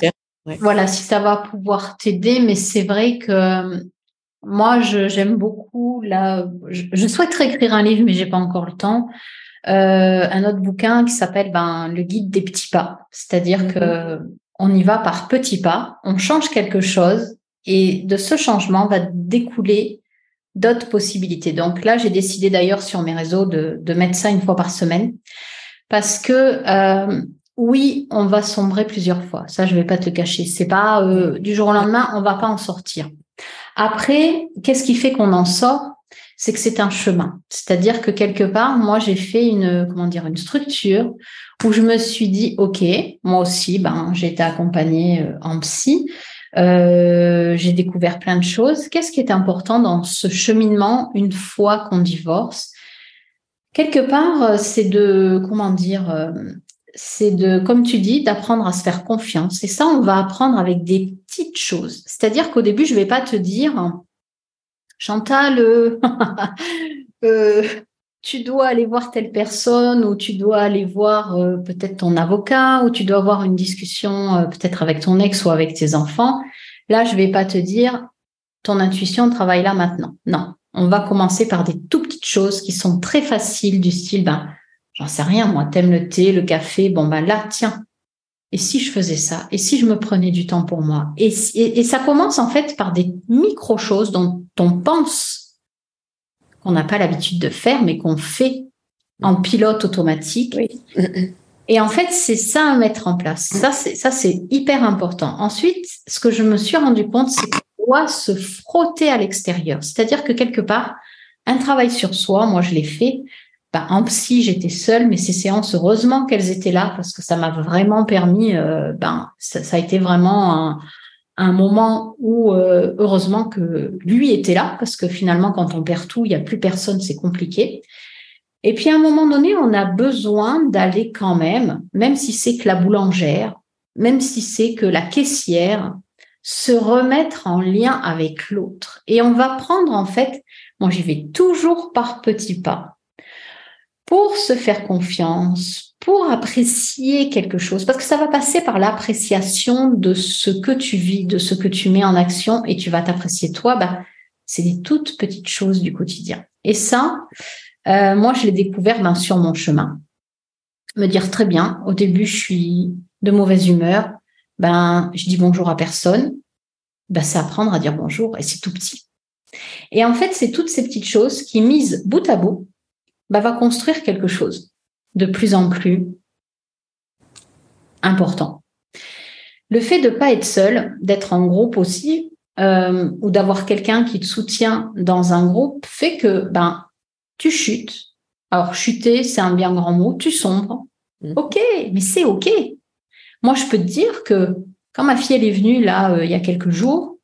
voilà si ça va pouvoir t'aider, mais c'est vrai que euh, moi, j'aime beaucoup là. Je, souhaiterais écrire un livre, mais j'ai pas encore le temps. Euh, un autre bouquin qui s'appelle ben, le guide des petits pas, c'est-à-dire que mm-hmm. on y va par petits pas, on change quelque chose et de ce changement va découler d'autres possibilités. Donc là, j'ai décidé d'ailleurs sur mes réseaux de, de, mettre ça une fois par semaine parce que euh, oui, on va sombrer plusieurs fois. Ça, je vais pas te cacher. C'est pas euh, du jour au lendemain, on va pas en sortir. Après, qu'est-ce qui fait qu'on en sort? C'est que c'est un chemin. C'est-à-dire que quelque part, moi, j'ai fait une comment dire une structure où je me suis dit, ok, moi aussi, ben, j'ai été accompagnée euh, en psy. Euh, j'ai découvert plein de choses. Qu'est-ce qui est important dans ce cheminement une fois qu'on divorce? Quelque part, c'est de comment dire c'est de, comme tu dis, d'apprendre à se faire confiance. Et ça, on va apprendre avec des petites choses. C'est-à-dire qu'au début, je vais pas te dire, Chantal, euh, euh, tu dois aller voir telle personne ou tu dois aller voir euh, peut-être ton avocat ou tu dois avoir une discussion peut-être avec ton ex ou avec tes enfants. Là, je vais pas te dire, ton intuition travaille là maintenant. Non, on va commencer par des tout petites choses qui sont très faciles du style, ben, J'en sais rien, moi, t'aimes le thé, le café, bon ben là, tiens. Et si je faisais ça? Et si je me prenais du temps pour moi? Et, et, ça commence en fait par des micro-choses dont on pense qu'on n'a pas l'habitude de faire, mais qu'on fait en pilote automatique. Et en fait, c'est ça à mettre en place. Ça, c'est ça, c'est hyper important. Ensuite, ce que je me suis rendu compte, c'est qu'on doit se frotter à l'extérieur. C'est-à-dire que quelque part, un travail sur soi, moi, je l'ai fait. Bah, en psy, j'étais seule, mais ces séances, heureusement qu'elles étaient là parce que ça m'a vraiment permis. Euh, ben, ça, a été vraiment un, un moment où euh, heureusement que lui était là parce que finalement, quand on perd tout, il n'y a plus personne, c'est compliqué. Et puis à un moment donné, on a besoin d'aller quand même, même si c'est que la boulangère, même si c'est que la caissière, se remettre en lien avec l'autre. Et on va prendre en fait, moi j'y vais toujours par petits pas pour se faire confiance, pour apprécier quelque chose, parce que ça va passer par l'appréciation de ce que tu vis, de ce que tu mets en action et tu vas t'apprécier toi, bah, c'est des toutes petites choses du quotidien. Et ça, euh, moi, je l'ai découvert ben, sur mon chemin. Me dire très bien, au début, je suis de mauvaise humeur, ben, je dis bonjour à personne, ben, c'est apprendre à dire bonjour et c'est tout petit. Et en fait, c'est toutes ces petites choses qui, mises bout à bout, ben, va construire quelque chose de plus en plus important. Le fait de ne pas être seul, d'être en groupe aussi, euh, ou d'avoir quelqu'un qui te soutient dans un groupe, fait que ben tu chutes. Alors chuter, c'est un bien grand mot. Tu sombres. Mm. Ok, mais c'est ok. Moi, je peux te dire que quand ma fille elle est venue là euh, il y a quelques jours,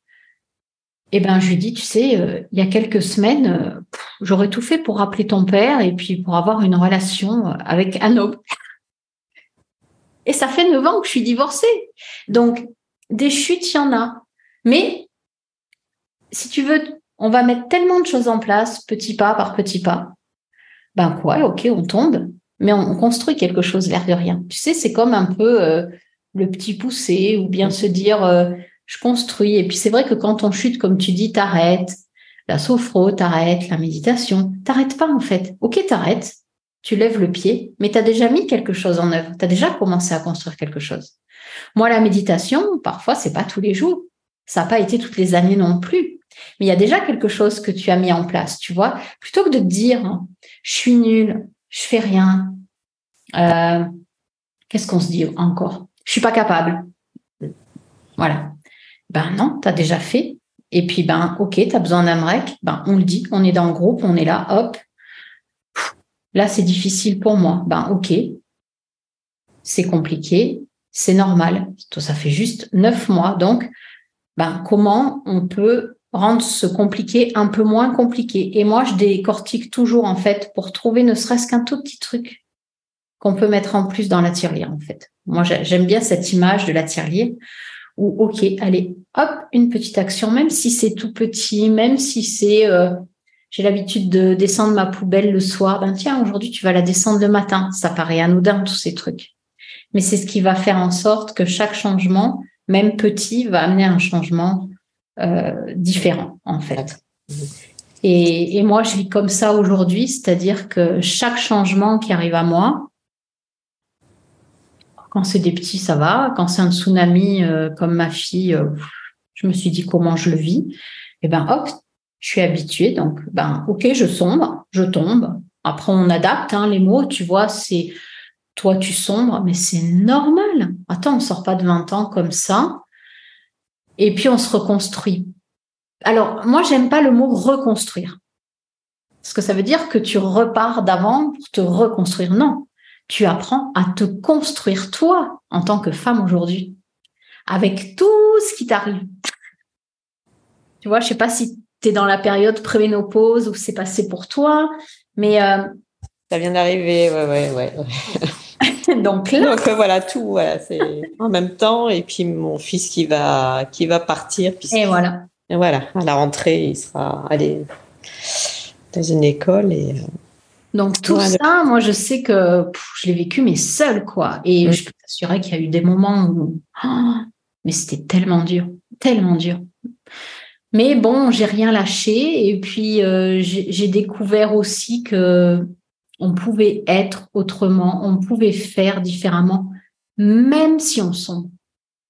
eh ben je lui dis, tu sais, euh, il y a quelques semaines, j'aurais tout fait pour rappeler ton père et puis pour avoir une relation avec un homme. Et ça fait neuf ans que je suis divorcée. Donc, des chutes, il y en a. Mais, si tu veux, on va mettre tellement de choses en place, petit pas par petit pas. Ben quoi, ok, on tombe, mais on, construit quelque chose l'air de rien. Tu sais, c'est comme un peu euh, le petit poussé ou bien se dire, euh, je construis. Et puis c'est vrai que quand on chute, comme tu dis, t'arrêtes. La sophro, t'arrêtes. La méditation, t'arrêtes pas en fait. Ok, t'arrêtes tu lèves le pied, mais tu as déjà mis quelque chose en œuvre, tu as déjà commencé à construire quelque chose. Moi, la méditation, parfois, c'est pas tous les jours. Ça n'a pas été toutes les années non plus. Mais il y a déjà quelque chose que tu as mis en place, tu vois. Plutôt que de te dire, je suis nulle, je fais rien. Euh, qu'est-ce qu'on se dit encore? Je suis pas capable. Voilà. Ben non, tu as déjà fait. Et puis, ben, ok, tu as besoin d'un break. Ben, on le dit, on est dans le groupe, on est là, hop, Là, c'est difficile pour moi. Ben, ok, c'est compliqué, c'est normal. Ça fait juste neuf mois. Donc, ben, comment on peut rendre ce compliqué un peu moins compliqué? Et moi, je décortique toujours, en fait, pour trouver ne serait-ce qu'un tout petit truc qu'on peut mettre en plus dans la tirelire, en fait. Moi, j'aime bien cette image de la tirelire où, OK, allez, hop, une petite action, même si c'est tout petit, même si c'est euh, j'ai l'habitude de descendre ma poubelle le soir. Ben tiens, aujourd'hui tu vas la descendre le matin. Ça paraît anodin tous ces trucs, mais c'est ce qui va faire en sorte que chaque changement, même petit, va amener un changement euh, différent en fait. Et, et, moi, je vis comme ça aujourd'hui, c'est-à-dire que chaque changement qui arrive à moi, quand c'est des petits, ça va. Quand c'est un tsunami euh, comme ma fille, euh, je me suis dit comment je le vis. Et eh ben hop, je suis habituée, donc ben ok, je sombre, je tombe. Après, on adapte hein, les mots, tu vois, c'est toi tu sombres, mais c'est normal. Attends, on sort pas de 20 ans comme ça. Et puis on se reconstruit. Alors, moi, j'aime pas le mot reconstruire. Parce que ça veut dire que tu repars d'avant pour te reconstruire. Non, tu apprends à te construire toi en tant que femme aujourd'hui, avec tout ce qui t'arrive. Tu vois, je sais pas si tu es dans la période préménopause où c'est passé pour toi. Mais euh, ça vient d'arriver, ouais, ouais, ouais. Donc là, Donc, euh, voilà tout, voilà, c'est en même temps et puis mon fils qui va qui va partir. Et voilà. Et voilà, à la rentrée, il sera allé dans une école et. Donc tout ça, moi je sais que je l'ai vécu mais seul quoi. Et je peux t'assurer qu'il y a eu des moments où, oh, mais c'était tellement dur, tellement dur. Mais bon, j'ai rien lâché. Et puis euh, j'ai découvert aussi que on pouvait être autrement, on pouvait faire différemment, même si on sombre.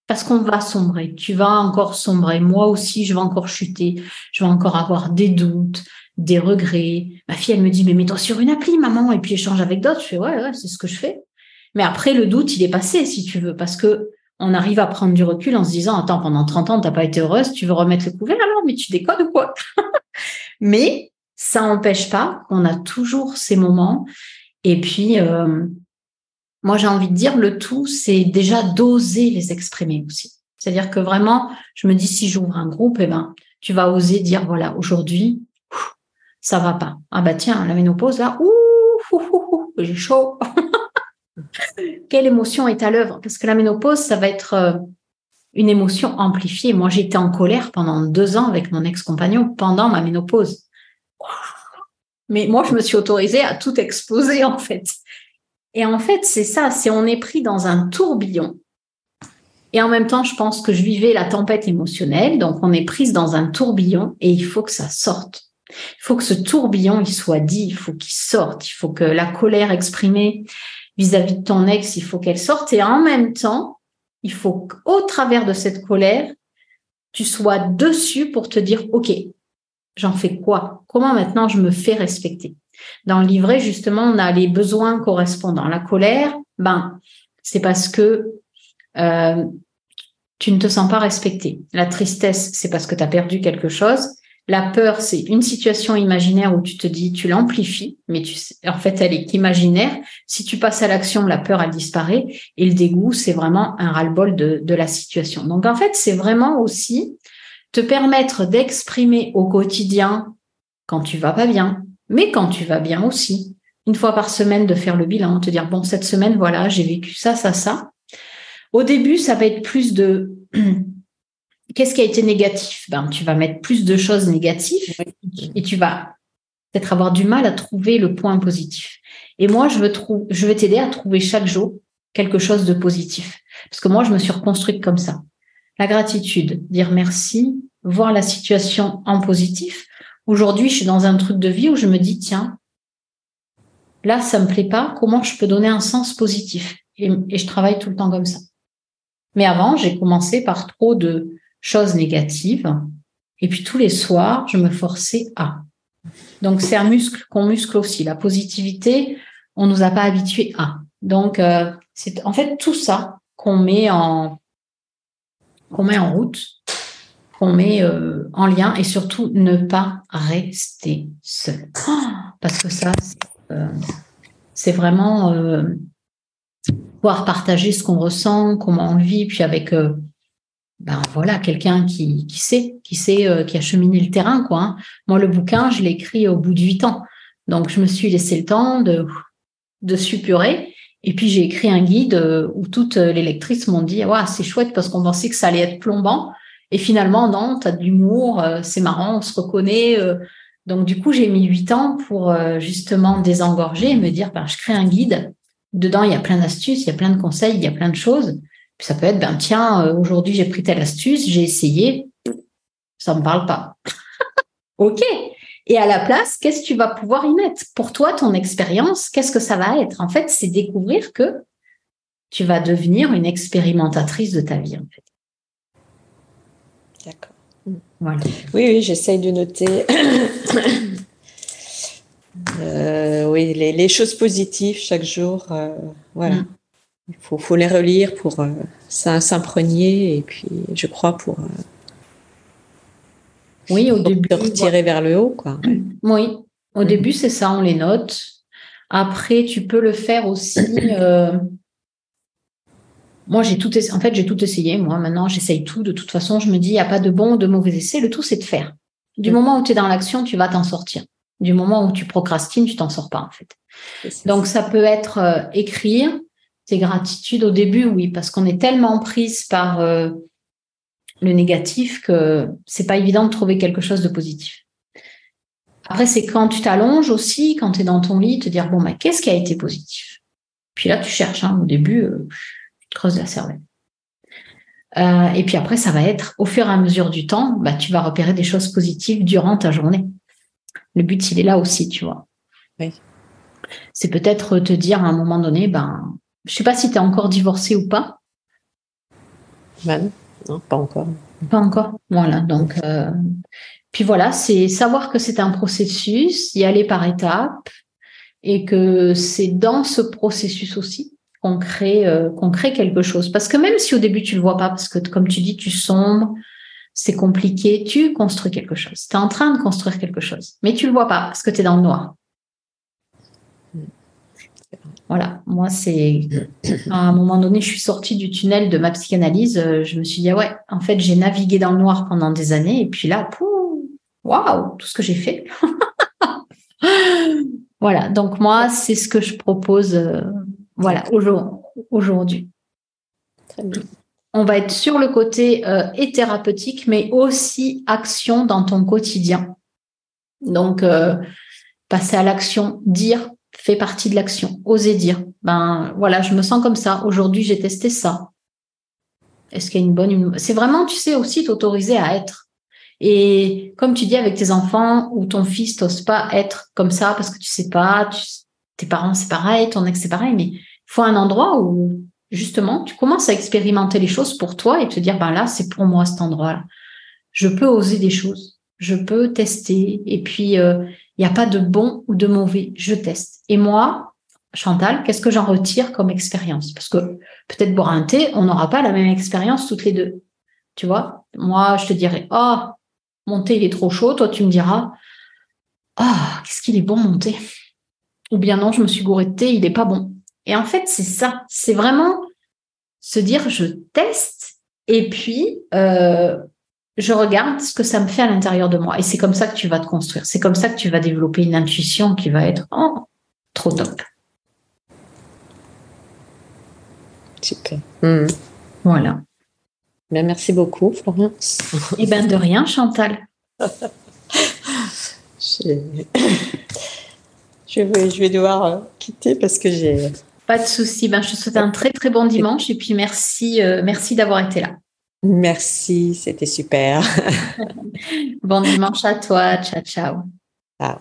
Parce qu'on va sombrer, tu vas encore sombrer, moi aussi je vais encore chuter, je vais encore avoir des doutes, des regrets. Ma fille, elle me dit, mais mets-toi sur une appli, maman, et puis échange avec d'autres. Je fais, ouais, ouais, c'est ce que je fais. Mais après, le doute, il est passé, si tu veux, parce que on arrive à prendre du recul en se disant, attends, pendant 30 ans, t'as pas été heureuse, tu veux remettre le couvert alors, mais tu déconnes ou quoi? Mais ça n'empêche pas qu'on a toujours ces moments. Et puis, euh, moi, j'ai envie de dire, le tout, c'est déjà d'oser les exprimer aussi. C'est-à-dire que vraiment, je me dis, si j'ouvre un groupe, eh ben, tu vas oser dire, voilà, aujourd'hui, ça va pas. Ah bah tiens, la ménopause, là, ouh, j'ai chaud. Quelle émotion est à l'œuvre? Parce que la ménopause, ça va être euh, une émotion amplifiée. Moi, j'étais en colère pendant deux ans avec mon ex-compagnon pendant ma ménopause. Mais moi, je me suis autorisée à tout exploser, en fait. Et en fait, c'est ça, c'est on est pris dans un tourbillon. Et en même temps, je pense que je vivais la tempête émotionnelle, donc on est prise dans un tourbillon et il faut que ça sorte. Il faut que ce tourbillon, il soit dit, il faut qu'il sorte, il faut que la colère exprimée vis-à-vis de ton ex, il faut qu'elle sorte. Et en même temps, il faut qu'au travers de cette colère, tu sois dessus pour te dire, OK, j'en fais quoi? Comment maintenant je me fais respecter? Dans le livret, justement, on a les besoins correspondants. La colère, ben, c'est parce que euh, tu ne te sens pas respecté. La tristesse, c'est parce que tu as perdu quelque chose. La peur, c'est une situation imaginaire où tu te dis, tu l'amplifies, mais en fait, elle est imaginaire. Si tu passes à l'action, la peur, elle disparaît. Et le dégoût, c'est vraiment un ras-le-bol de, de la situation. Donc, en fait, c'est vraiment aussi te permettre d'exprimer au quotidien quand tu vas pas bien, mais quand tu vas bien aussi. Une fois par semaine, de faire le bilan, te dire, bon, cette semaine, voilà, j'ai vécu ça, ça, ça. Au début, ça va être plus de qu'est-ce qui a été négatif? Ben, Tu vas mettre plus de choses négatives et tu vas peut-être avoir du mal à trouver le point positif. Et moi, je veux, je veux t'aider à trouver chaque jour quelque chose de positif. Parce que moi, je me suis reconstruite comme ça. La gratitude, dire merci, voir la situation en positif. Aujourd'hui, je suis dans un truc de vie où je me dis, tiens, là, ça me plaît pas. Comment je peux donner un sens positif? Et, et je travaille tout le temps comme ça. Mais avant, j'ai commencé par trop de choses négatives. Et puis tous les soirs, je me forçais à. Donc c'est un muscle qu'on muscle aussi. La positivité, on nous a pas habitués à. Donc euh, c'est en fait tout ça qu'on met en met en route, qu'on met euh, en lien et surtout ne pas rester seul. parce que ça, c'est euh, vraiment pouvoir partager ce qu'on ressent, comment on vit, puis avec ben voilà, quelqu'un qui, qui sait, qui sait, euh, qui a cheminé le terrain, quoi. Hein. Moi, le bouquin, je l'ai écrit au bout de huit ans. Donc, je me suis laissé le temps de, de suppurer. Et puis, j'ai écrit un guide euh, où toutes les lectrices m'ont dit, ouais, c'est chouette parce qu'on pensait que ça allait être plombant. Et finalement, non, t'as de l'humour, euh, c'est marrant, on se reconnaît. Donc, du coup, j'ai mis huit ans pour justement désengorger et me dire, ben, je crée un guide. Dedans, il y a plein d'astuces, il y a plein de conseils, il y a plein de choses ça peut être, ben tiens, euh, aujourd'hui j'ai pris telle astuce, j'ai essayé, ça me parle pas. ok. Et à la place, qu'est-ce que tu vas pouvoir y mettre? Pour toi, ton expérience, qu'est-ce que ça va être? En fait, c'est découvrir que tu vas devenir une expérimentatrice de ta vie, en fait. D'accord. Voilà. Oui, oui, j'essaye de noter. Euh, oui, les, choses positives chaque jour. Euh, voilà. Mm. Il faut, faut, les relire pour euh, s'imprégner et puis, je crois, pour. Euh, oui, au début. retirer vers le haut, quoi. Oui, au début, c'est ça, on les note. Après, tu peux le faire aussi. Euh, moi, j'ai tout, en fait, j'ai tout essayé. Moi, maintenant, j'essaye tout. De toute façon, je me dis, il n'y a pas de bon ou de mauvais essai. Le tout, c'est de faire. Du moment où tu es dans l'action, tu vas t'en sortir. Du moment où tu procrastines, tu t'en sors pas, en fait. Donc, ça peut être écrire, c'est gratitude au début, oui, parce qu'on est tellement prise par euh, le négatif que c'est pas évident de trouver quelque chose de positif. Après, c'est quand tu t'allonges aussi, quand tu es dans ton lit, te dire bon, bah, qu'est-ce qui a été positif? Puis là, tu cherches. Hein, au début, euh, tu te creuses la cervelle. Euh, et puis après, ça va être au fur et à mesure du temps, bah, tu vas repérer des choses positives durant ta journée. Le but, il est là aussi, tu vois. Oui. C'est peut-être te dire à un moment donné, ben, je sais pas si tu es encore divorcé ou pas. Ben, non, pas encore. Pas encore. Voilà. Donc, euh, puis voilà, c'est savoir que c'est un processus, y aller par étapes, et que c'est dans ce processus aussi qu'on crée, euh, qu'on crée quelque chose. Parce que même si au début tu le vois pas, parce que comme tu dis, tu sombres, c'est compliqué, tu construis quelque chose. Tu es en train de construire quelque chose, mais tu le vois pas parce que tu es dans le noir. Voilà, moi, c'est à un moment donné, je suis sortie du tunnel de ma psychanalyse. Euh, je me suis dit, ah ouais, en fait, j'ai navigué dans le noir pendant des années. Et puis là, waouh, tout ce que j'ai fait. voilà, donc moi, c'est ce que je propose euh, voilà, aujourd'hui. On va être sur le côté euh, et thérapeutique, mais aussi action dans ton quotidien. Donc, passer à l'action, dire, fait partie de l'action. Oser dire, ben voilà, je me sens comme ça. Aujourd'hui, j'ai testé ça. Est-ce qu'il y a une bonne... C'est vraiment, tu sais, aussi t'autoriser à être. Et comme tu dis avec tes enfants ou ton fils n'ose pas être comme ça parce que tu sais pas, tes parents c'est pareil, ton ex c'est pareil, mais il faut un endroit où justement tu commences à expérimenter les choses pour toi et te dire ben là c'est pour moi cet endroit-là. Je peux oser des choses, je peux tester et puis euh, il n'y a pas de bon ou de mauvais, je teste. Et moi, Chantal, qu'est-ce que j'en retire comme expérience? Parce que peut-être boire un thé, on n'aura pas la même expérience toutes les deux. Tu vois? Moi, je te dirais, oh, mon thé, il est trop chaud. Toi, tu me diras, ah, qu'est-ce qu'il est bon, mon thé Ou bien non, je me suis gouré de thé, il n'est pas bon. Et en fait, c'est ça. C'est vraiment se dire, je teste et puis euh, je regarde ce que ça me fait à l'intérieur de moi. Et c'est comme ça que tu vas te construire. C'est comme ça que tu vas développer une intuition qui va être oh, trop top. Super. Hmm. Voilà. Ben, merci beaucoup, Florence. Eh bien, de rien, Chantal. je... vais, je vais devoir euh, quitter parce que j'ai. Pas de souci. Ben, je te souhaite un très, très bon dimanche et puis merci, euh, merci d'avoir été là. Merci, c'était super. bon dimanche à toi. Ciao, ciao. Ciao.